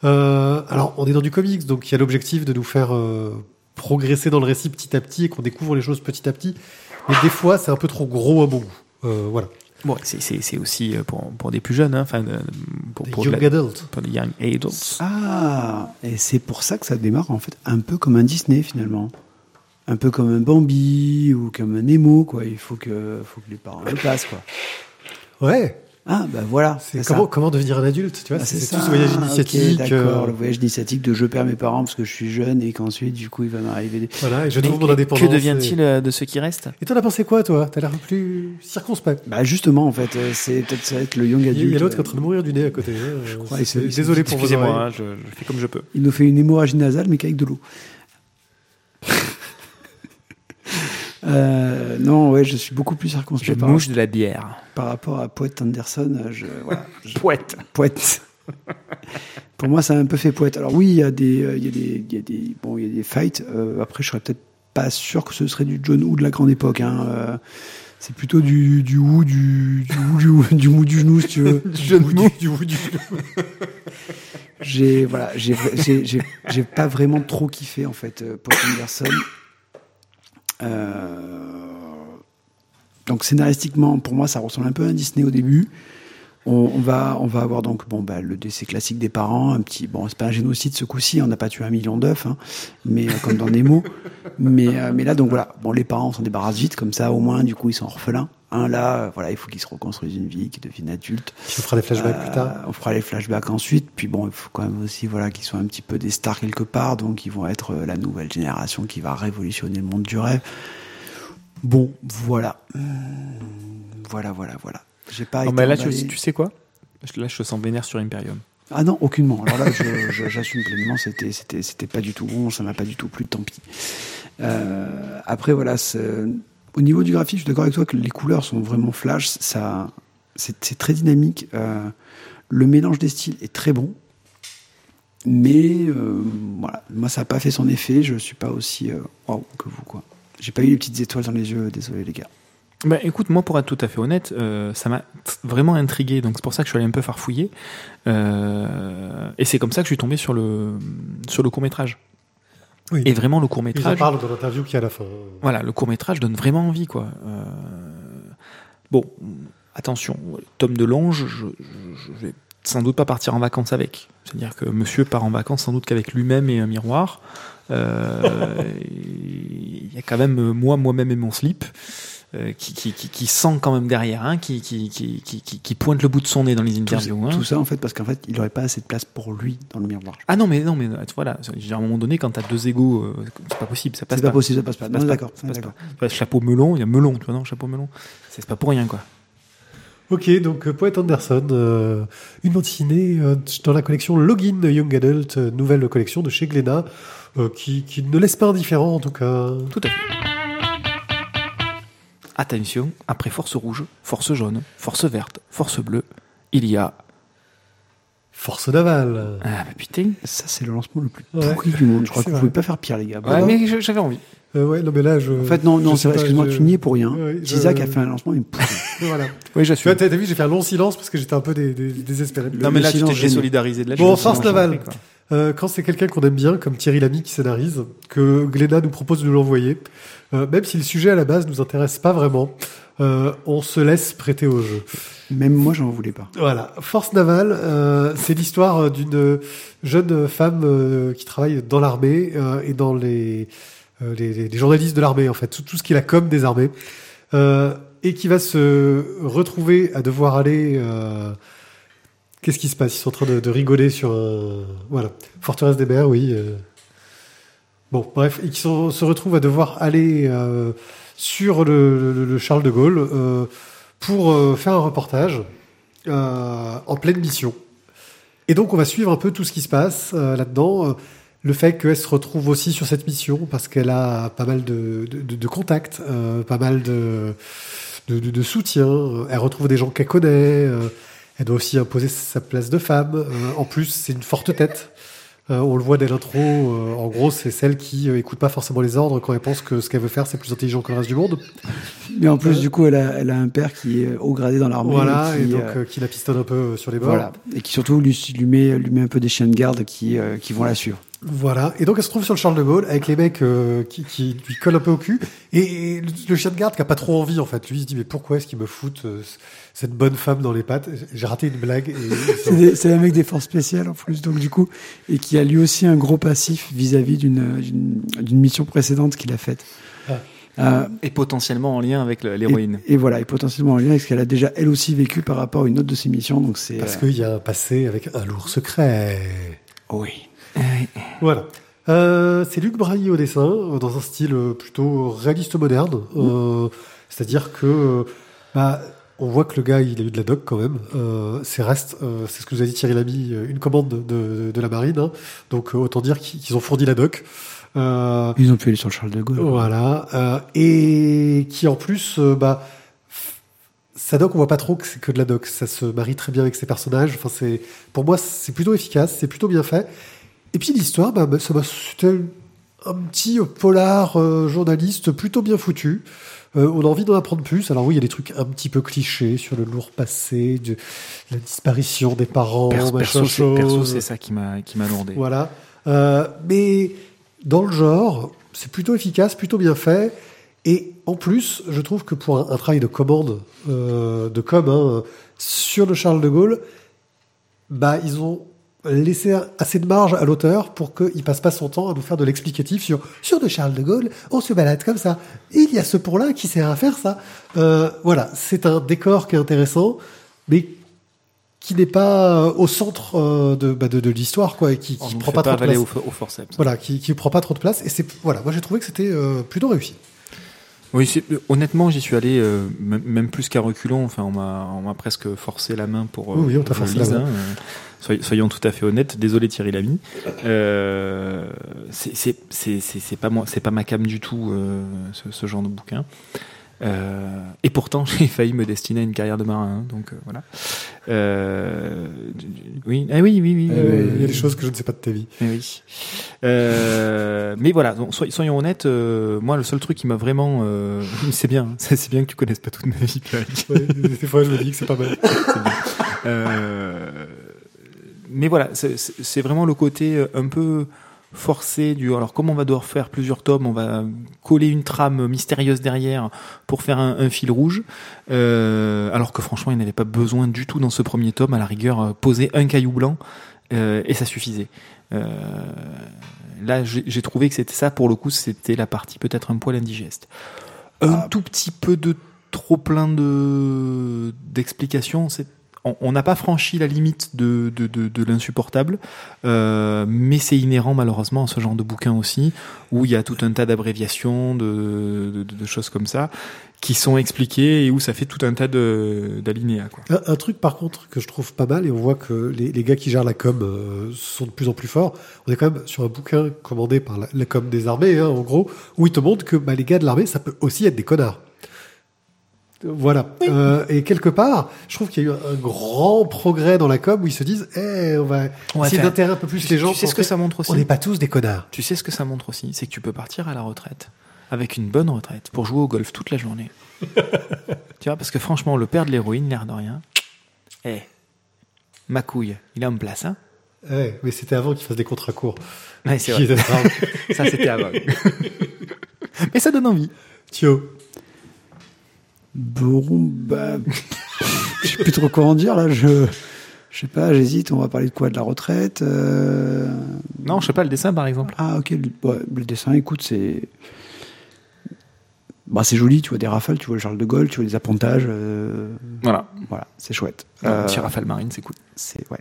Euh, alors, on est dans du comics, donc il y a l'objectif de nous faire euh, progresser dans le récit petit à petit et qu'on découvre les choses petit à petit. Mais des fois, c'est un peu trop gros à mon goût. Euh, voilà. Bon, c'est- aussi euh, pour, pour des plus jeunes, hein. enfin, euh, pour, Des pour, young la- pour des young adults. Ah, et c'est pour ça que ça démarre en fait un peu comme un Disney finalement. Un peu comme un Bambi ou comme un Nemo, quoi. Il faut que, faut que les parents le passent, quoi. Ouais. Ah, bah voilà. C'est ça. comment, devenir un adulte, tu vois Ah, C'est tout ce voyage initiatique. D'accord, euh, le voyage initiatique de je perds mes parents parce que je suis jeune et qu'ensuite, du coup, il va m'arriver des. voilà, et je trouve mon indépendance. Que devient-il euh, de ceux qui restent Et, t'en as pensé quoi, toi? T'as l'air plus circonspect. Bah justement, en fait, euh, c'est peut-être ça être le young adulte. il y a l'autre qui est en euh, train de mourir du nez à côté. hein. crois, C'est- c'est- Désolé pour oreilles. Excusez-moi, hein, je, je fais comme je peux. Il nous fait une hémorragie nasale, mais qu'avec de l'eau. Euh, non, ouais, je suis beaucoup plus Je circonspect par, mouche de la bière. par rapport à Poète Anderson. Je, voilà, je- Poète. Poète. Pour moi, ça a un peu fait poète. Alors oui, il y a des, euh, il y a des, il y a des, bon, il y a des fights. Euh, après, je serais peut-être pas sûr que ce serait du John Woo de la grande époque. Hein. Euh, c'est plutôt du du Woo, du du Woo, du, du mou du genou, si tu veux. Du John Woo, du Woo, du genou. J'ai voilà, j'ai j'ai j'ai j'ai pas vraiment trop kiffé en fait Paul Anderson. Euh, donc scénaristiquement, pour moi, ça ressemble un peu à un Disney au début. On, on va on va avoir donc bon bah le décès classique des parents, un petit bon c'est pas un génocide ce coup-ci, on n'a pas tué un million d'œufs, hein, mais euh, comme dans Nemo. mais euh, mais là donc voilà, bon les parents s'en débarrassent vite comme ça au moins du coup ils sont orphelins. Un là, euh, voilà, il faut qu'ils se reconstruisent une vie, qu'ils deviennent adultes. On fera des flashbacks plus tard. On fera les flashbacks ensuite. Puis bon, il faut quand même aussi voilà qu'ils soient un petit peu des stars quelque part, donc ils vont être la nouvelle génération qui va révolutionner le monde du rêve. Bon, voilà, voilà, voilà, voilà. J'ai pas. Non, été mais là, tu, emballé. tu sais quoi? Là, je te sens vénère sur Imperium. Ah non, aucunement. Alors là, j'assume pleinement. C'était, c'était, c'était pas du tout bon. Ça m'a pas du tout plu. Tant pis. Euh, après, voilà. Au niveau du graphisme, je suis d'accord avec toi que les couleurs sont vraiment flash. Ça, c'est, très dynamique. Euh, le mélange des styles est très bon. Mais euh, voilà, moi, ça n'a pas fait son effet. Je suis pas aussi waouh que vous, quoi. J'ai pas eu les petites étoiles dans les yeux. Désolé, les gars. Bah, écoute, moi, pour être tout à fait honnête, euh, ça m'a vraiment intrigué. Donc, c'est pour ça que je suis allé un peu farfouiller. Euh, et c'est comme ça que je suis tombé sur le, sur le court-métrage. Oui. Et vraiment, le court-métrage. parlent dans l'interview qui est à la fin. Voilà, le court-métrage donne vraiment envie, quoi. Euh, Bon, attention, Tom DeLonge, je, je, je vais sans doute pas partir en vacances avec. C'est-à-dire que monsieur part en vacances sans doute qu'avec lui-même et un miroir. Euh, Il y a quand même moi, moi-même et mon slip. Euh, qui, qui, qui, qui sent quand même derrière, hein, qui, qui, qui, qui, qui- qui pointe le bout de son nez dans les Tout, interviews. hein. tout ça, en fait, parce qu'en fait, il aurait pas assez de place pour lui dans le miroir. Ah non, mais non, mais voilà, à un moment donné, quand t'as deux égaux, euh, c'est pas possible, ça passe C'est pas possible, ça passe pas. Ça Non, passe pas, d'accord, pas. Chapeau melon, il y a melon, tu vois, non, chapeau melon. C'est pas pour rien, quoi. Ok, donc euh, Poet Anderson, euh, une bande dessinée euh, dans la collection Login Young Adult, euh, nouvelle collection de chez Glénat, euh, qui, qui ne laisse pas indifférent en tout cas. Tout à fait. Attention, après force rouge, force jaune, force verte, force bleue, il y a. Force navale. Ah bah putain. Ça, c'est le lancement le plus Ouais. pourri du monde. Je crois C'est que vous vrai. pouvez pas faire pire, les gars. Ouais, Bon. mais je- j'avais envie. Euh, ouais, non mais là je. En fait, non, non, c'est vrai, excuse-moi, je- tu n'y es pour rien. Ouais, je- Isaac a fait un lancement, il me. Voilà. Oui, Tu vois, j'assume. t'as t'as vu, j'ai fait un long silence parce que j'étais un peu dé- dé- désespéré. Non, mais là, tu silence t'es désolidarisé de la Bon, chose, force sinon, Euh, quand c'est quelqu'un qu'on aime bien, comme Thierry Lamy qui scénarise, que Glénat nous propose de nous l'envoyer, euh, même si le sujet à la base nous intéresse pas vraiment, euh, on se laisse prêter au jeu. Même moi, j'en voulais pas. Voilà, Force navale, euh, c'est l'histoire euh, d'une jeune femme euh, qui travaille dans l'armée euh, et dans les, euh, les, les- journalistes de l'armée en fait, tout, tout ce qui est la com des armées, euh, et qui va se retrouver à devoir aller. Qu'est-ce qui se passe? Ils sont en train de, rigoler sur un voilà forteresse des mers, oui. euh. Bon, bref, sont- se retrouvent à devoir aller euh, sur le, le- le Charles de Gaulle. euh, pour faire un reportage en pleine mission. Et donc on va suivre un peu tout ce qui se passe là-dedans. Le fait qu'elle se retrouve aussi sur cette mission parce qu'elle a pas mal de, contacts, pas mal de- de soutien. Elle retrouve des gens qu'elle connaît. Euh, elle doit aussi imposer sa place de femme. Euh, en plus, c'est une forte tête. Euh, on le voit dès l'intro. euh, en gros, c'est celle qui euh, écoute pas forcément les ordres quand elle pense que ce qu'elle veut faire, c'est plus intelligent que le reste du monde. Mais en plus, Euh. du coup, elle a, elle a un père qui est haut gradé dans l'armée. Voilà, qui, et donc euh, euh, qui la pistonne un peu euh, sur les bords. voilà. Et qui surtout lui, lui, met, lui met un peu des chiens de garde qui, euh, qui vont la suivre. Voilà. Et donc elle se trouve sur le Charles de Gaulle avec les mecs euh, qui, qui lui collent un peu au cul. Et, et le, le chien de garde qui a pas trop envie en fait. Lui il se dit mais pourquoi est-ce qu'ils me foutent euh, cette bonne femme dans les pattes J'ai raté une blague. Et, C'est un mec des forces spéciales en plus, donc du coup, et qui a lui aussi un gros passif vis-à-vis d'une mission précédente qu'il a faite. Ah. Euh, Et potentiellement en lien avec et, l'héroïne. et voilà, et potentiellement en lien avec ce qu'elle a déjà elle aussi vécu par rapport à une autre de ses missions. Donc c'est parce euh, qu'il y a un passé avec un lourd secret. oui. Voilà. Euh, c'est Luc Brailly au dessin, dans un style plutôt réaliste moderne. Euh, C'est-à-dire que bah, on voit que le gars, il a eu de la doc quand même. Euh, c'est reste, euh, c'est ce que vous a dit Thierry Lamy, euh, une commande de, de, de la marine. hein. Donc euh, autant dire qu'ils ont fourni la doc. Ils ont pu aller sur le Charles de Gaulle. voilà. Et qui en plus, bah, sa doc, on voit pas trop que c'est que de la doc. Ça se marie très bien avec ses personnages. Enfin, c'est, pour moi, c'est plutôt efficace, c'est plutôt bien fait. Et puis l'histoire, bah, bah, ça m'a, c'était un petit polar journaliste plutôt bien foutu. Euh, on a envie d'en apprendre plus. Alors oui, il y a des trucs un petit peu clichés sur le lourd passé, de la disparition des parents, machin perso, c'est- ça qui m'a qui m'a lourdé. Voilà. Euh, mais dans le genre, c'est plutôt efficace, plutôt bien fait. Et en plus, je trouve que pour un, un travail de commande, euh, de com, hein, sur le Charles de Gaulle, bah, ils ont laissé assez de marge à l'auteur pour qu'il passe pas son temps à nous faire de l'explicatif sur sur le Charles de Gaulle, on se balade comme ça. Il y a ce pont-là qui sert à faire ça. Euh, voilà, c'est un décor qui est intéressant, mais qui n'est pas euh, au centre euh, de, bah, de, de l'histoire, quoi, et qui, qui prend pas, trop de place. au, au forceps. Voilà, qui, qui prend pas trop de place. Et c'est voilà, moi j'ai trouvé que c'était euh, plutôt réussi. Oui, c'est- honnêtement, j'y suis allé euh, même plus qu'à reculons. Enfin, on m'a on m'a presque forcé la main pour. euh, Oui, on t'a forcé la main. Hein, soy- soyons tout à fait honnêtes. Désolé Thierry Lamy. Euh, c'est c'est c'est c'est c'est pas moi, c'est pas ma cam du tout euh, ce, ce genre de bouquin. Euh, et pourtant, j'ai failli me destiner à une carrière de marin. hein, donc euh, voilà. Euh, oui, ah oui, oui, oui. Euh, euh, Il y a des choses que je ne sais pas de ta vie. mais oui. Euh, mais voilà, donc, soy- soyons honnêtes, euh, moi le seul truc qui m'a vraiment... Euh, c'est bien, c'est c'est bien que tu connaisses pas toute ma vie. Ouais, des fois, je me dis que c'est pas mal. Euh, mais voilà, c'est- vraiment le côté euh, un peu forcé du... Alors comme on va devoir faire plusieurs tomes, on va coller une trame mystérieuse derrière pour faire un, un fil rouge, euh, alors que franchement il n'avait pas besoin du tout dans ce premier tome, à la rigueur euh, poser un caillou blanc euh, et ça suffisait. Euh, là j'ai j'ai trouvé que c'était ça, pour le coup c'était la partie peut-être un poil indigeste. Un Ah. tout petit peu de trop plein de d'explications, c'est on- n'a pas franchi la limite de, de, de, l'insupportable, euh, mais c'est inhérent malheureusement à ce genre de bouquin aussi, où il y a tout un tas d'abréviations, de, choses comme ça, qui sont expliquées et où ça fait tout un tas d'alinéas. Un, truc par contre que je trouve pas mal, et on voit que les, gars qui gèrent la com euh, sont de plus en plus forts, on est quand même sur un bouquin commandé par la, la com des armées, hein, en gros, où ils te montrent que bah, les gars de l'armée, ça peut aussi être des connards. Voilà. Euh, et quelque part, je trouve qu'il y a eu un, grand progrès dans la com où ils se disent, eh, on va On va essayer d'intégrer un peu plus Tu, les gens. tu sais ce que ça montre aussi On n'est pas tous des connards. Tu sais ce que ça montre aussi C'est que tu peux partir à la retraite avec une bonne retraite pour jouer au golf toute la journée. tu vois, parce que franchement, le père de l'héroïne, l'air de rien, eh, ma couille, il est en place, hein Ouais, mais c'était avant qu'ils fassent des contrats courts. Ouais, c'est vrai. Ça, c'était avant. Mais ça donne envie. Thio. Bon, bah, je sais plus trop quoi en dire là. Je, je sais pas, j'hésite. On va parler de quoi De la retraite euh, Non, je sais pas, le dessin, par exemple. Ah ok, le, ouais, le dessin, écoute, c'est, bah c'est joli. Tu vois des rafales, tu vois le Charles de Gaulle, tu vois des appontages. euh, Voilà. Voilà, c'est chouette. Un Euh, petit rafale marine, c'est cool. c'est ouais.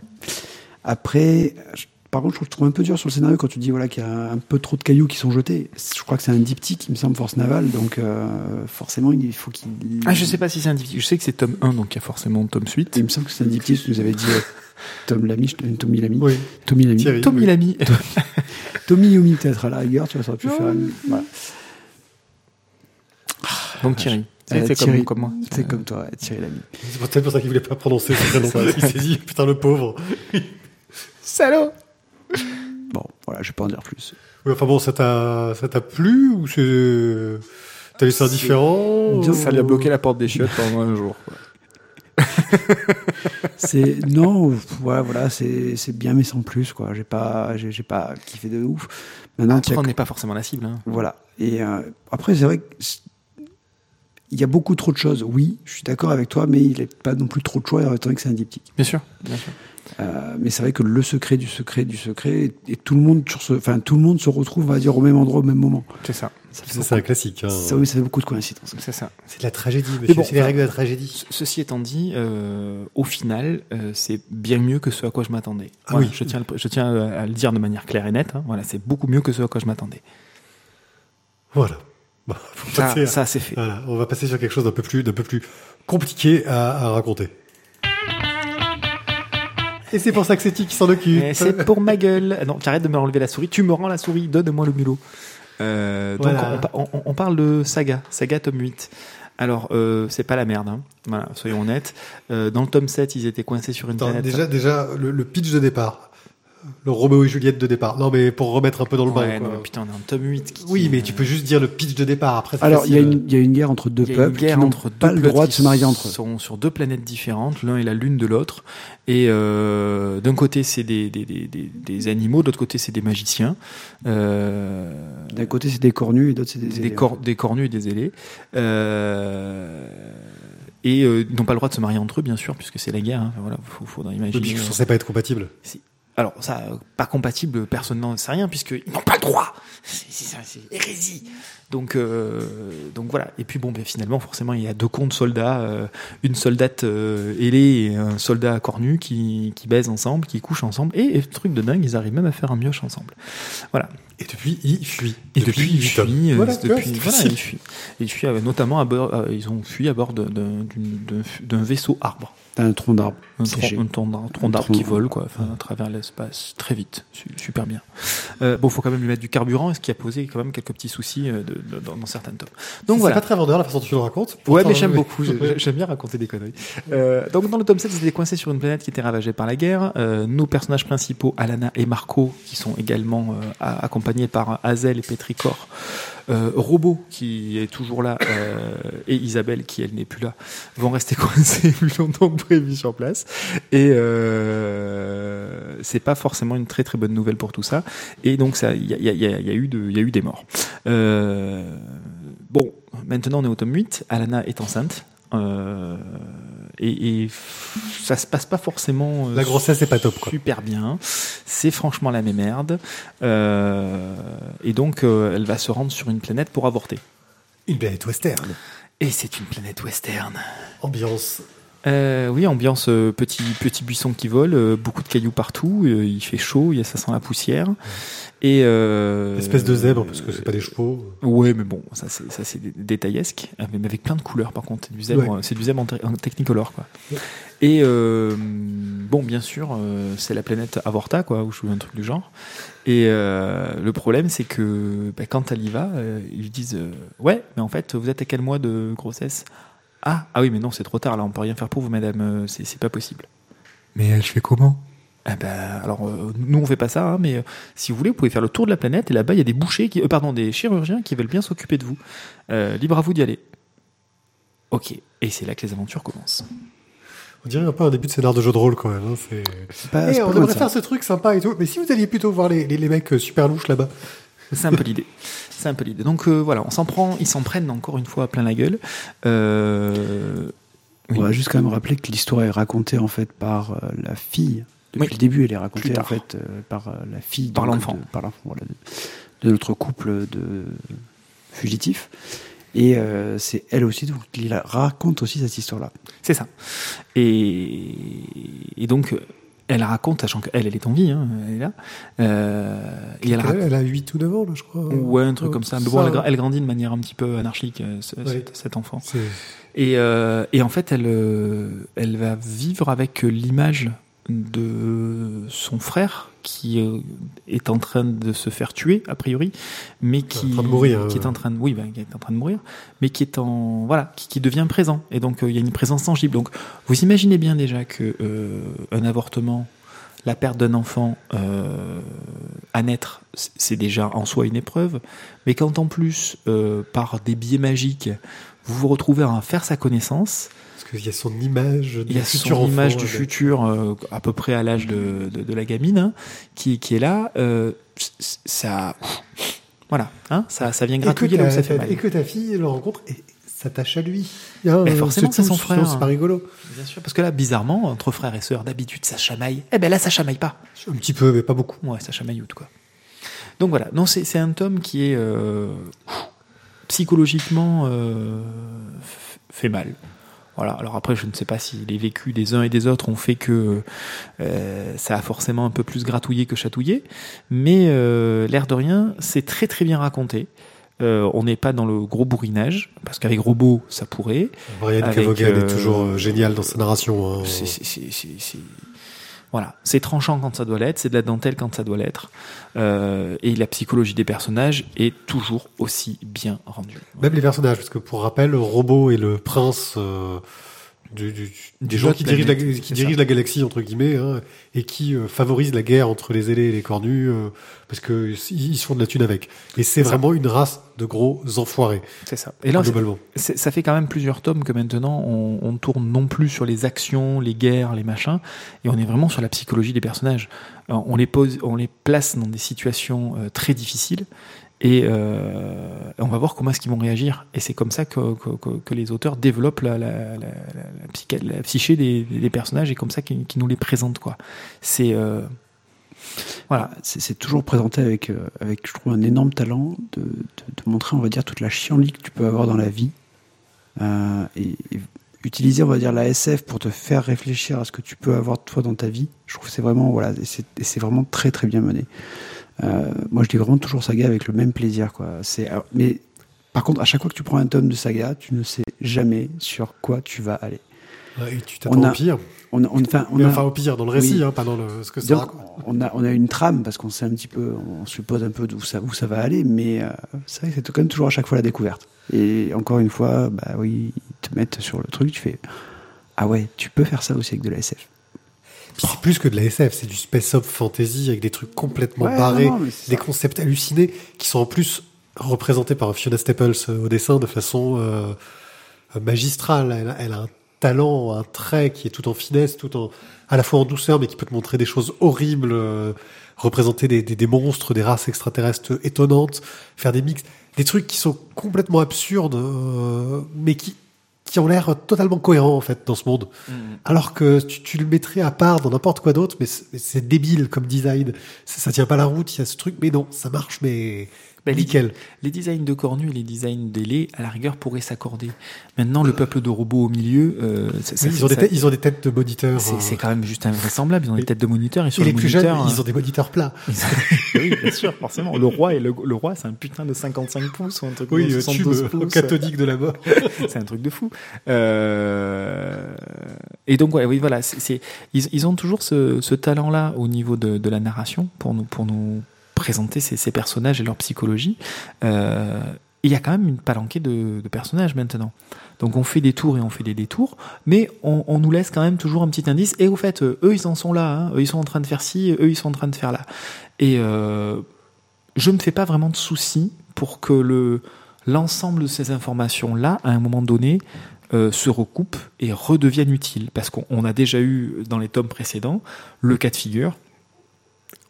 Après, je- par contre, je trouve un peu dur sur le scénario quand tu dis voilà qu'il y a un peu trop de cailloux qui sont jetés. Je crois que c'est un diptyque, il me semble, force navale, donc euh, forcément il faut qu'il. Ah, je sais pas si c'est un diptyque. Je sais que c'est tome 1, donc il y a forcément tome suite. Il me semble que c'est un diptyque. Tu nous avais dit euh, Tom Lamy, je- Tommy Lamy, Oui. Tommy Lamy, Thierry. Tommy oui. l'ami. Tommy Yomi peut-être à la rigueur, tu vois, ça aurait pu faire. une- Voilà. Donc Thierry. Euh, C'est Thierry, comme, comme moi. C'est comme toi, Thierry Lamy. C'est peut-être pour ça qu'il voulait pas prononcer son prénom. Il s'est dit, putain, le pauvre. Salaud Bon, voilà, je vais pas en dire plus. Oui, enfin bon, ça t'a, ça t'a plu ou c'est, t'as laissé indifférent Disons, Ça lui a bloqué la porte des chiottes pendant un jour. C'est non, ouais, voilà, c'est c'est bien mais sans plus quoi. J'ai pas, j'ai j'ai pas kiffé de ouf. Maintenant, tu Après, on n'est pas forcément la cible. Hein. Voilà. Et euh, après, c'est vrai que il y a beaucoup trop de choses. Oui, je suis d'accord avec toi, mais il n'est pas non plus trop de choix, étant donné que c'est un diptyque. Bien sûr. Bien sûr. Euh, mais c'est vrai que le secret du secret du secret, et, et tout le monde sur ce, enfin tout le monde se retrouve, on va dire, au même endroit, au même moment. C'est ça. C'est un classique. hein. ça, oui, ça fait beaucoup de coïncidences. C'est ça. C'est de la tragédie, monsieur. bon, c'est les règles de la tragédie. Ce- Ceci étant dit, euh, au final, euh, c'est bien mieux que ce à quoi je m'attendais. Ah Voilà, oui. Je tiens, à le- je tiens à le dire de manière claire et nette. hein. Voilà, c'est beaucoup mieux que ce à quoi je m'attendais. Voilà. Bon, Ça, passer à- ça c'est fait. Voilà, on va passer sur quelque chose d'un peu plus, d'un peu plus compliqué à, à raconter. Et c'est pour ça que c'est qui qui s'en occupe. C'est pour ma gueule. Ah Non, tu arrêtes de me enlever la souris. Tu me rends la souris. Donne-moi le mulot. Euh, donc on, pa- on- on parle de Saga, Saga tome 8. Alors, euh, c'est pas la merde, hein. voilà, soyons honnêtes. Euh, dans le tome 7, ils étaient coincés sur une Attends, planète. déjà, déjà le, le pitch de départ. Le Roméo et Juliette de départ. Non, mais pour remettre un peu dans le bain. Ouais, quoi. non, putain, on est en tome 8. qui- Oui, mais tu peux juste dire le pitch de départ. Après, Alors, il y, a une- il y a une guerre entre deux a peuples qui n'ont entre pas deux le droit de se marier entre eux. sont sur deux planètes différentes, l'un est la lune de l'autre. Et euh, d'un côté, c'est des, des, des, des, des animaux, de l'autre côté, c'est des magiciens. Euh, D'un côté, c'est des cornus et d'autres, c'est des, cor- des cornus et des ailés. Euh, et euh, ils n'ont pas le droit de se marier entre eux, bien sûr, puisque c'est la guerre. Hein. Voilà, faut, faudra imaginer. puis ils sont censés pas être compatibles. Alors, ça, euh, pas compatible, personne n'en sait rien, puisqu'ils n'ont pas le droit. C'est hérésie. Donc, euh, donc voilà. Et puis bon, ben, finalement, forcément, il y a deux cons de soldats, euh, une soldate euh, ailée et un soldat cornu qui, qui baisent ensemble, qui couchent ensemble. Et, et truc de dingue, ils arrivent même à faire un mioche ensemble. Voilà. Et depuis, ils fuient. Et depuis, fuient. euh, Voilà, depuis, voilà, facile. ils fuient. Ils fuient, euh, notamment à bord, ils ont fui à bord d'un vaisseau arbre. D'un tronc d'arbre. Un tronc, un d'arbre- tronc d'arbre tronc qui vole quoi, à travers l'espace très vite, Su- super bien. Euh, bon, faut quand même lui mettre du carburant, ce qui a posé quand même quelques petits soucis de- de- dans, dans certaines tomes. Donc C'est voilà. pas très vendeur la façon dont tu le racontes. Ouais, mais j'aime beaucoup. j'ai- J'aime bien raconter des conneries. Euh, donc, dans le tome 7, ils étaient coincés sur une planète qui était ravagée par la guerre. Euh, nos personnages principaux, Alana et Marco, qui sont également euh, accompagnés par Hazel et Petricor. Euh, Robot, qui est toujours là, euh, et Isabelle, qui elle n'est plus là, vont rester coincés plus longtemps que prévu sur place. Et euh, c'est pas forcément une très très bonne nouvelle pour tout ça. Et donc, il y a, y a- y a- y a eu de- y a eu des morts. Euh, bon, maintenant on est au tome 8. Alana est enceinte. Euh, et, et ça se passe pas forcément euh, La grossesse est pas top, quoi. super bien. C'est franchement la même merde. Euh, et donc euh, elle va se rendre sur une planète pour avorter. Une planète western. Et c'est une planète western. Ambiance. Euh, oui, ambiance euh, petit petit buisson qui vole, euh, beaucoup de cailloux partout. euh, il fait chaud, il y a ça sent la poussière. Et euh, Espèce de zèbre, parce que c'est pas des chevaux. Ouais, mais bon, ça c'est ça c'est dé- détaillesque, euh, mais avec plein de couleurs. Par contre, c'est du zèbre, Ouais. c'est du zèbre en, te- en Technicolor, quoi. Ouais. Et euh, bon, bien sûr, euh, c'est la planète Avorta, quoi, ou je un truc du genre. Et euh, le problème, c'est que bah, quand elle y va, ils disent euh, ouais, mais en fait, vous êtes à quel mois de grossesse? Ah, ah oui, mais non, c'est trop tard. Là, on peut rien faire pour vous, madame. euh, C'est pas possible. Mais elle fait comment? Ah ben, alors euh, nous on fait pas ça, hein, mais euh, si vous voulez, vous pouvez faire le tour de la planète et là-bas il y a des bouchers, qui, euh, pardon, des chirurgiens qui veulent bien s'occuper de vous. Libre à vous d'y aller. Ok, et c'est là que les aventures commencent. On dirait un peu un début de scénar de jeu de rôle, quand même. hein, C'est. Pas on devrait faire ce truc sympa et tout. Mais si vous alliez plutôt voir les, les, les mecs super louches là-bas. C'est un peu l'idée. C'est un peu l'idée. Donc euh, voilà, on s'en prend, ils s'en prennent encore une fois à plein la gueule. Euh, oui. On va juste quand même rappeler que l'histoire est racontée en fait par euh, la fille. Depuis Oui. le début, elle est racontée en fait par la fille Par l'enfant. de- par l'enfant, voilà, de, de notre couple de fugitifs. Et euh, c'est elle aussi donc, qui raconte aussi cette histoire-là. C'est ça. Et, et donc, elle raconte, sachant qu'elle, elle est en vie, hein, elle est là. Euh, et elle Elle, raconte. elle a 8 ou 9 ans, là, je crois. Ouais, un truc Euh, comme ça. Mais ça, bon, elle, gra- elle grandit de manière un petit peu anarchique, euh, ce- cet, cet enfant. Et, euh, et en fait, elle, euh, elle va vivre avec l'image de son frère qui euh, est en train de se faire tuer, a priori, mais qui, En train de mourir, qui est en train de, oui, ben, qui est en train de mourir, mais qui est en, voilà, qui, qui devient présent. Et donc, euh, il y a une présence tangible. Donc, vous imaginez bien déjà que euh, un avortement, la perte d'un enfant euh, à naître, c'est déjà en soi une épreuve, mais quand en plus, euh, par des biais magiques, vous vous retrouvez à en faire sa connaissance, Parce qu'il y a son image du il y a son image du futur, euh, à peu près à l'âge de, de, de la gamine, hein, qui, qui est là, euh, ça, voilà, hein, ça, ça vient gratouiller là où ta, ça fait ta- mal. et que ta fille le rencontre et s'attache à lui. Hein, Mais forcément, c'est tout, son frère. C'est pas rigolo. Bien sûr, parce que là, bizarrement, entre frères et sœurs, d'habitude, ça chamaille. Eh ben là, ça chamaille pas. Un petit peu, mais pas beaucoup. Ouais, ça chamailloute, quoi. Donc voilà, non, c'est un tome qui est euh, psychologiquement fait mal. Voilà. Alors après, je ne sais pas si les vécus des uns et des autres ont fait que euh, ça a forcément un peu plus gratouillé que chatouillé, mais euh, l'air de rien, c'est très très bien raconté. Euh, on n'est pas dans le gros bourrinage, parce qu'avec Robot, ça pourrait. Brian Avec, Cavogan euh, est toujours euh, génial dans sa narration. hein. C'est- c'est- c'est- c'est- c'est- Voilà, c'est tranchant quand ça doit l'être, c'est de la dentelle quand ça doit l'être, euh, et la psychologie des personnages est toujours aussi bien rendue. Même les personnages, parce que pour rappel, robot et le prince euh, du, du- des gens qui dirigent, la, qui dirigent galaxie entre guillemets hein, et qui euh, favorisent la guerre entre les ailés et les cornus euh, parce que ils ils se font de la thune avec. Et c'est ça. vraiment une race de gros enfoirés C'est ça. Et là, globalement. ça fait quand même plusieurs tomes que maintenant on, on tourne non plus sur les actions, les guerres, les machins, et on est vraiment sur la psychologie des personnages. Alors, on les pose, on les place dans des situations euh, très difficiles. Et euh, on va voir comment est-ce qu'ils vont réagir. Et c'est comme ça que, les auteurs développent la, psyché, des, personnages et comme ça qu'ils nous les présentent. quoi. C'est euh, voilà. C'est toujours présenté avec, euh, avec, je trouve, un énorme talent de, montrer, on va dire, toute la chienlit que tu peux avoir dans la vie. Euh, et, utiliser, on va dire, la SF pour te faire réfléchir à ce que tu peux avoir toi dans ta vie. Je trouve que c'est vraiment, voilà, c'est vraiment très très bien mené. Euh, moi, je lis vraiment toujours Saga avec le même plaisir, quoi. C'est, mais par contre, à chaque fois que tu prends un tome de Saga, tu ne sais jamais sur quoi tu vas aller. Et tu t'attends On a- au pire. On, a- on, enfin, on a- enfin au pire dans le récit, Oui. hein, pas dans le ce que ça donc, on a, on a une trame parce qu'on sait un petit peu, on suppose un peu d'où ça, où ça va aller, mais euh, c'est vrai que c'est quand même toujours à chaque fois la découverte. Et encore une fois, bah oui, ils te mettent sur le truc, tu fais ah ouais, tu peux faire ça aussi avec de la SF. C'est plus que de la SF, c'est du space op fantasy avec des trucs complètement Ouais, barrés, non, non, des ça. concepts hallucinés qui sont en plus représentés par Fiona Staples euh, au dessin de façon euh, euh, magistrale. Elle, a- elle a un talent, un trait qui est tout en finesse, tout en à la fois en douceur, mais qui peut te montrer des choses horribles, euh, représenter des, des, des monstres, des races extraterrestres étonnantes, faire des mix, des trucs qui sont complètement absurdes, euh, mais qui qui ont l'air totalement cohérents en fait dans ce monde. Alors que tu, tu le mettrais à part dans n'importe quoi d'autre, mais c'est mais c'est débile comme design. Ça, ça tient pas la route, il y a ce truc, mais non, ça marche, mais Ben, les- nickel. Les designs de cornu et les designs d'ailés, à la rigueur, pourraient s'accorder. Maintenant, le peuple de robots au milieu, euh, ça- ça- ils, ont des ça- têtes, ils ont des têtes de moniteurs. c'est euh, quand même juste invraisemblable. Ils ont des têtes de moniteurs et sur et les les plus jeunes, moniteurs, ils ont des moniteurs plats. oui, bien sûr, forcément. Le roi, et le, le roi, c'est un putain de 55 pouces ou un truc Oui, de euh, 72 tube pouces. cathodique de la mort. c'est un truc de fou. Euh, Et donc, ouais, oui, voilà, c'est- ils, ils ont toujours ce, ce talent-là au niveau de, de la narration pour nous, pour nous présenter ces, personnages et leur psychologie. Euh, il y a quand même une palanquée de, personnages maintenant. Donc on fait des tours et on fait des détours, mais on, nous laisse quand même toujours un petit indice. Et au fait, euh, eux, ils en sont là. hein. Eux, ils sont en train de faire ci, eux, ils sont en train de faire là. Et euh, je me fais pas vraiment de soucis pour que le l'ensemble de ces informations-là, à un moment donné, se recoupent et redeviennent utiles. Parce qu'on on a déjà eu dans les tomes précédents le cas de figure.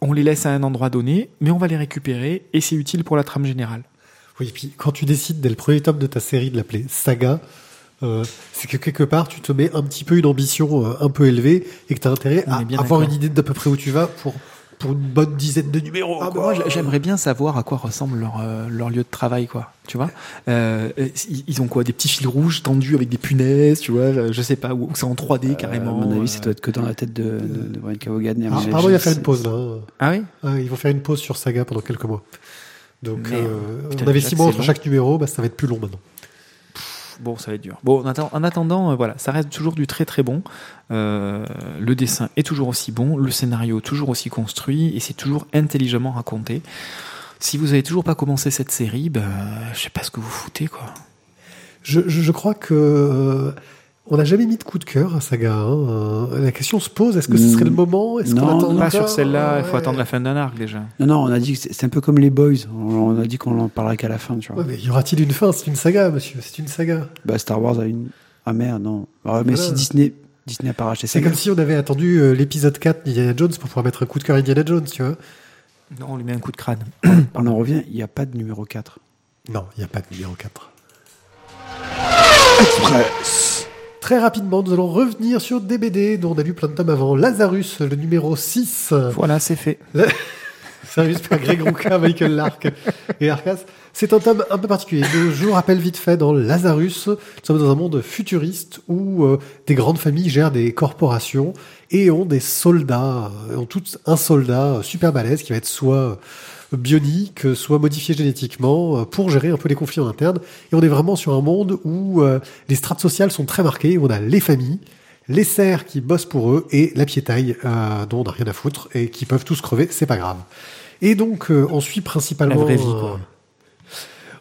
On les laisse à un endroit donné, mais on va les récupérer et c'est utile pour la trame générale. Oui, et puis quand tu décides dès le premier tome de ta série de l'appeler Saga, euh, c'est que quelque part tu te mets un petit peu une ambition euh, un peu élevée et que tu as intérêt On à avoir une idée d'à peu près où tu vas pour, pour une bonne dizaine de numéros. Ah, bah, quoi. moi, j'a- j'aimerais bien savoir à quoi ressemble leur, euh, leur lieu de travail, quoi. Tu vois euh, euh, ils- ont quoi Des petits fils rouges tendus avec des punaises, tu vois euh, Je sais pas, ou c'est en 3D carrément. à mon avis, euh. ça doit être que dans la tête de, de, de Brian mon Ah, apparemment, il va faire une pause là. hein. Ah oui Ah, ils vont faire une pause sur Saga pendant quelques mois. Donc, euh, on avait six mois entre chaque numéro, bah, ça va être plus long maintenant. Bon, ça va être dur. Bon, en, atten- en attendant, euh, voilà, ça reste toujours du très très bon. Euh, le dessin est toujours aussi bon, le scénario toujours aussi construit et c'est toujours intelligemment raconté. Si vous avez toujours pas commencé cette série, ben, je sais pas ce que vous foutez, quoi. Je crois que euh, on n'a jamais mis de coup de cœur à Saga. hein. Euh, La question se pose est-ce que ce serait le moment Est-ce qu'on Non, attend Pas sur celle-là, il faut Ouais. attendre la fin d'un arc déjà. Non, non, on a dit que c'est un peu comme les Boys. On, a dit qu'on en parlerait qu'à la fin, tu vois. Ouais, mais y aura-t-il une fin? C'est une saga, monsieur. C'est une saga. Bah, Star Wars a une. Ah merde, non. Ah, mais Voilà. si Disney, Disney a pas racheté C'est Saga. comme si on avait attendu euh, l'épisode 4 d'Indiana Jones pour pouvoir mettre un coup de cœur à Indiana Jones, tu vois. Non, on lui met un coup de crâne. On en revient, il n'y a pas de numéro 4. Non, il n'y a pas de numéro 4. Très rapidement, nous allons revenir sur DBD, dont on a lu plein de tomes avant. Lazarus, le numéro 6. Voilà, c'est fait. Sérieux, par Greg Rucka, Michael Lark et Arcas. C'est un tome un peu particulier. Je, vous rappelle vite fait, dans Lazarus, nous sommes dans un monde futuriste où euh, des grandes familles gèrent des corporations et ont des soldats, euh, ont tous un soldat euh, super balèze qui va être soit bionique, soit modifié génétiquement euh, pour gérer un peu les conflits en interne. Et on est vraiment sur un monde où euh, les strates sociales sont très marquées, où on a les familles, les cerfs qui bossent pour eux et la piétaille euh, dont on n'a rien à foutre et qui peuvent tous crever, c'est pas grave. Et donc euh, on suit principalement La vraie vie, quoi.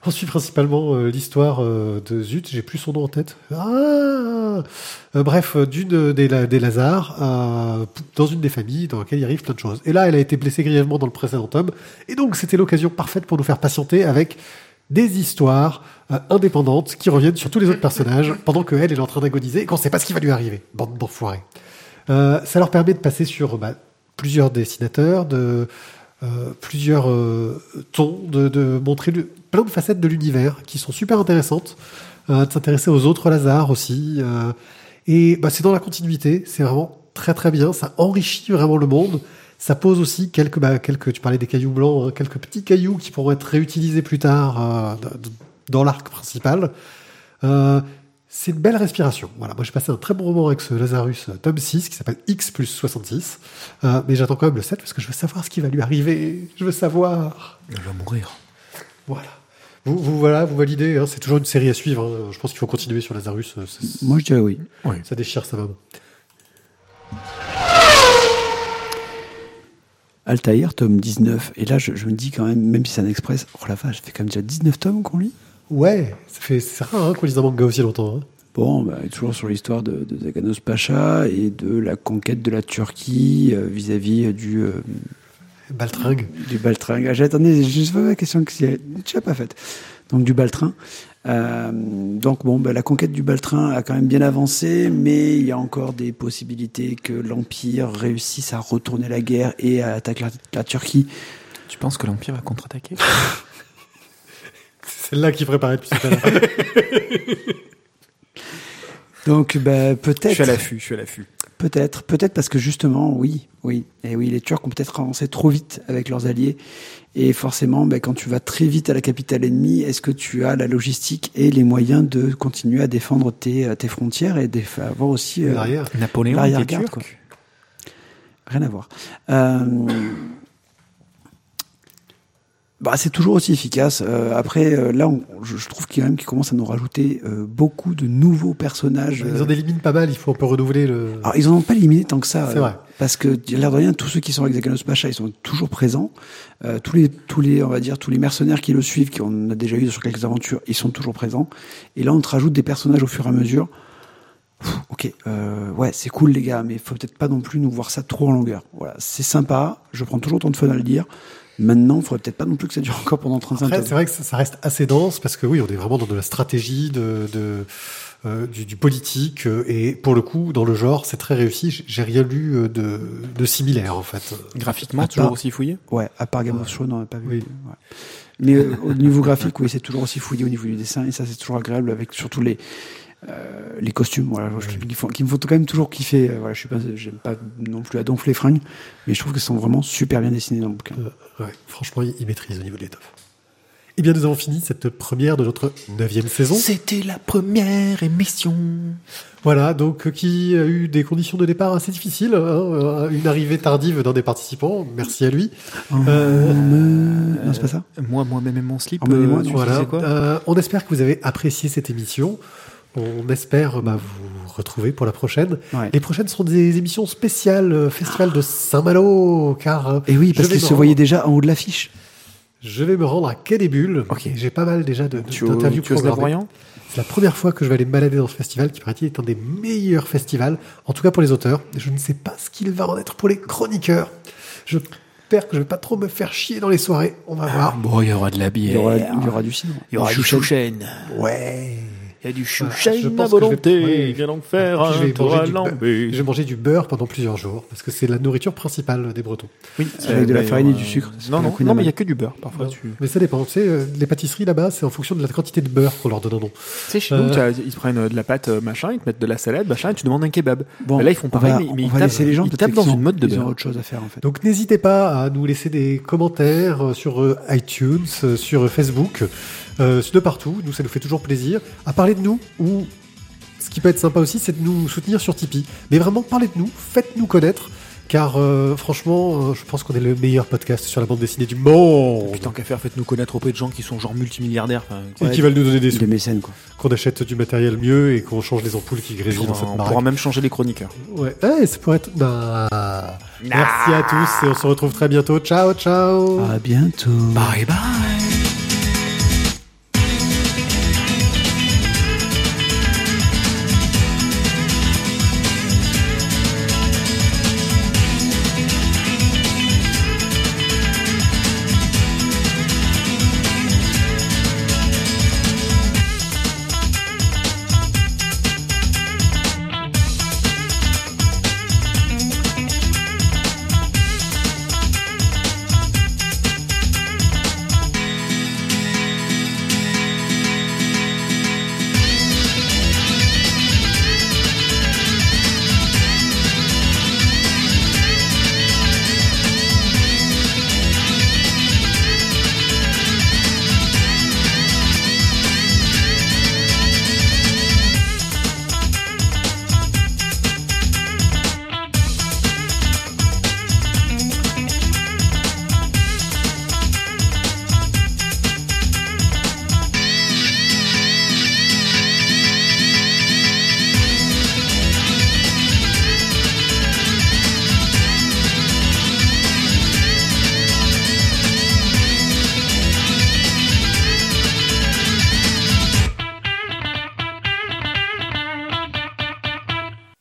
On suit principalement euh, l'histoire euh, de Zut, j'ai plus son nom en tête. Ah Euh, Bref, d'une des, des Lazars, dans une des familles dans laquelle il arrive plein de choses. Et là, elle a été blessée grièvement dans le précédent tome, et donc c'était l'occasion parfaite pour nous faire patienter avec des histoires indépendantes qui reviennent sur tous les autres personnages pendant que elle elle est en train d'agoniser et qu'on sait pas ce qui va lui arriver. Bande d'enfoirés. Ça leur permet de passer sur bah, plusieurs dessinateurs, de plusieurs tons, de, de montrer le- plein de facettes de l'univers qui sont super intéressantes, euh, de s'intéresser aux autres Lazare aussi. euh, et bah, c'est dans la continuité, c'est vraiment très très bien, ça enrichit vraiment le monde. Ça pose aussi quelques, bah, quelques, tu parlais des cailloux blancs, hein, quelques petits cailloux qui pourront être réutilisés plus tard euh, dans l'arc principal. Euh, c'est une belle respiration. Voilà, moi j'ai passé un très bon moment avec ce Lazarus tome 6 qui s'appelle X plus 66. Euh, mais j'attends quand même le 7 parce que je veux savoir ce qui va lui arriver. Je veux savoir. Il va mourir. Voilà. Vous, vous voilà, vous validez. hein, c'est toujours une série à suivre. hein. Je pense qu'il faut continuer sur Lazarus. euh, Moi, je dirais oui. Ça déchire sa maman. Altaïr, tome 19. Et là, je, je me dis quand même, même si c'est un express, oh la vache, ça fait quand même déjà 19 tomes qu'on lit. Ouais, ça fait c'est rare hein, qu'on lise un manga aussi longtemps. hein. Bon, bah, toujours sur l'histoire de, de Zaganos Pacha et de la conquête de la Turquie euh, vis-à-vis du, euh, Baltringue. du Baltrin. Ah, je sais pas la question que. Tu l'as pas faite. Donc du Baltrin. Euh, donc bon, bah, la conquête du Baltrin a quand même bien avancé, mais il y a encore des possibilités que l'Empire réussisse à retourner la guerre et à attaquer la, la Turquie. Tu penses que l'Empire va contre-attaquer? C'est celle-là qui préparait depuis tout à l'heure. Donc bah, Je peut-être. suis à l'affût, je suis à l'affût. Peut-être, peut-être parce que justement, oui, oui, et oui, les Turcs ont peut-être avancé trop vite avec leurs alliés, et forcément, ben, quand tu vas très vite à la capitale ennemie, est-ce que tu as la logistique et les moyens de continuer à défendre tes, tes frontières et d'eff- avoir aussi euh, Derrière. Napoléon L'arrière-garde, était quoi. turc. rien à voir. Euh, bah, c'est toujours aussi efficace. Euh, après, euh, là, on- je, je trouve qu'il même qu'ils commencent à nous rajouter euh, beaucoup de nouveaux personnages. Ils en éliminent pas mal, il faut un peu renouveler le. Alors, ils en ont pas éliminé tant que ça. C'est euh, vrai. Parce que, l'air de rien, tous ceux qui sont avec Zaganos Pacha, ils sont toujours présents. Euh, tous les, tous les, on va dire, tous les mercenaires qui le suivent, qui on a déjà eu sur quelques aventures, ils sont toujours présents. Et là, on te rajoute des personnages au fur et à mesure. Pff, ok, euh, ouais, c'est cool les gars, mais faut peut-être pas non plus nous voir ça trop en longueur. Voilà, c'est sympa. Je prends toujours autant de fun à le dire. Maintenant, il faudrait peut-être pas non plus que ça dure encore pendant 35 Après, tomes. c'est vrai que ça, reste assez dense parce que oui, on est vraiment dans de la stratégie, de, de euh, du, du politique euh, et pour le coup, dans le genre, c'est très réussi. J'ai- rien lu euh, de, de similaire en fait. Graphiquement, À toujours part- aussi fouillé? Ouais, à part Game of Thrones, on n'a pas vu. Oui. Ouais. Mais euh, au niveau graphique, oui, c'est toujours aussi fouillé au niveau du dessin, et ça, c'est toujours agréable avec surtout les euh, les costumes, voilà, je font- qui me font quand même toujours kiffer. Euh, Voilà, je suis pas, j'aime pas non plus à donfler les fringues, mais je trouve que sont vraiment super bien dessinés dans le bouquin. Euh, ouais, franchement, il, il maîtrise au niveau de l'étoffe. Eh bien, nous avons fini cette première de notre neuvième saison. C'était la première émission. Voilà, donc qui a eu des conditions de départ assez difficiles, hein, une arrivée tardive d'un des participants. Merci à lui. Euh, Non, c'est pas ça Moi, moi-même et mon slip. Emmenez-moi, euh, tu Voilà. sais quoi Euh, on espère que vous avez apprécié cette émission. On espère bah, vous retrouver pour la prochaine. Ouais. Les prochaines seront des émissions spéciales euh, Festival de Saint-Malo, car euh, Et oui, je parce vais qu'ils se voyaient déjà en haut de l'affiche. Je vais me rendre à Quai des Bulles. Ok. Et J'ai pas mal déjà d'interviews programmées. C'est la première fois que je vais aller me balader dans ce festival, qui paraît-il est un des meilleurs festivals, en tout cas pour les auteurs. Je ne sais pas ce qu'il va en être pour les chroniqueurs. J'espère que je vais pas trop me faire chier dans les soirées. On va voir. Bon, il y aura de la bière. Il y aura, il y aura du cinéma. Il y aura du chouchen. Ouais. Il y a du Voilà, je chouchen pense à que je vais- volonté. Viens donc faire Puis je vais un tour à. Je vais manger du beurre pendant plusieurs jours, parce que c'est la nourriture principale des Bretons. Oui, Avec de la farine et du sucre. C'est Non, non, non, mais il y a que du beurre. Parfois, tu. Mais ça dépend. Tu sais, euh, les pâtisseries là-bas, c'est en fonction de la quantité de beurre qu'on leur donne un nom. Tu sais, chez Euh. nous, ils prennent euh, de la pâte euh, machin, ils te mettent de la salade, machin, et tu demandes un kebab. Bon, Mais là, ils font on pareil, mais- ils va tapent- laisser les gens tapent dans une mode de ils ont beurre. autre chose à faire en fait. Donc n'hésitez pas à nous laisser des commentaires euh, sur euh, iTunes, euh, sur Facebook, euh, de partout. Nous, ça nous fait toujours plaisir. À parler de nous ou ce qui peut être sympa aussi, c'est de nous soutenir sur Tipeee. Mais vraiment, parlez de nous, faites-nous connaître. car euh, franchement, euh, je pense qu'on est le meilleur podcast sur la bande dessinée du monde. Putain qu'à faire, faites-nous connaître auprès de gens qui sont genre multimilliardaires. Enfin, Et qui veulent nous donner des sous, Des mécènes, quoi. qu'on achète du matériel mieux et qu'on change les ampoules qui grésillent dans cette on pourra même changer les chroniqueurs. Ouais, Eh, ça pourrait être. Bah. Merci à tous et on se retrouve très bientôt. Ciao, ciao. À bientôt. Bye bye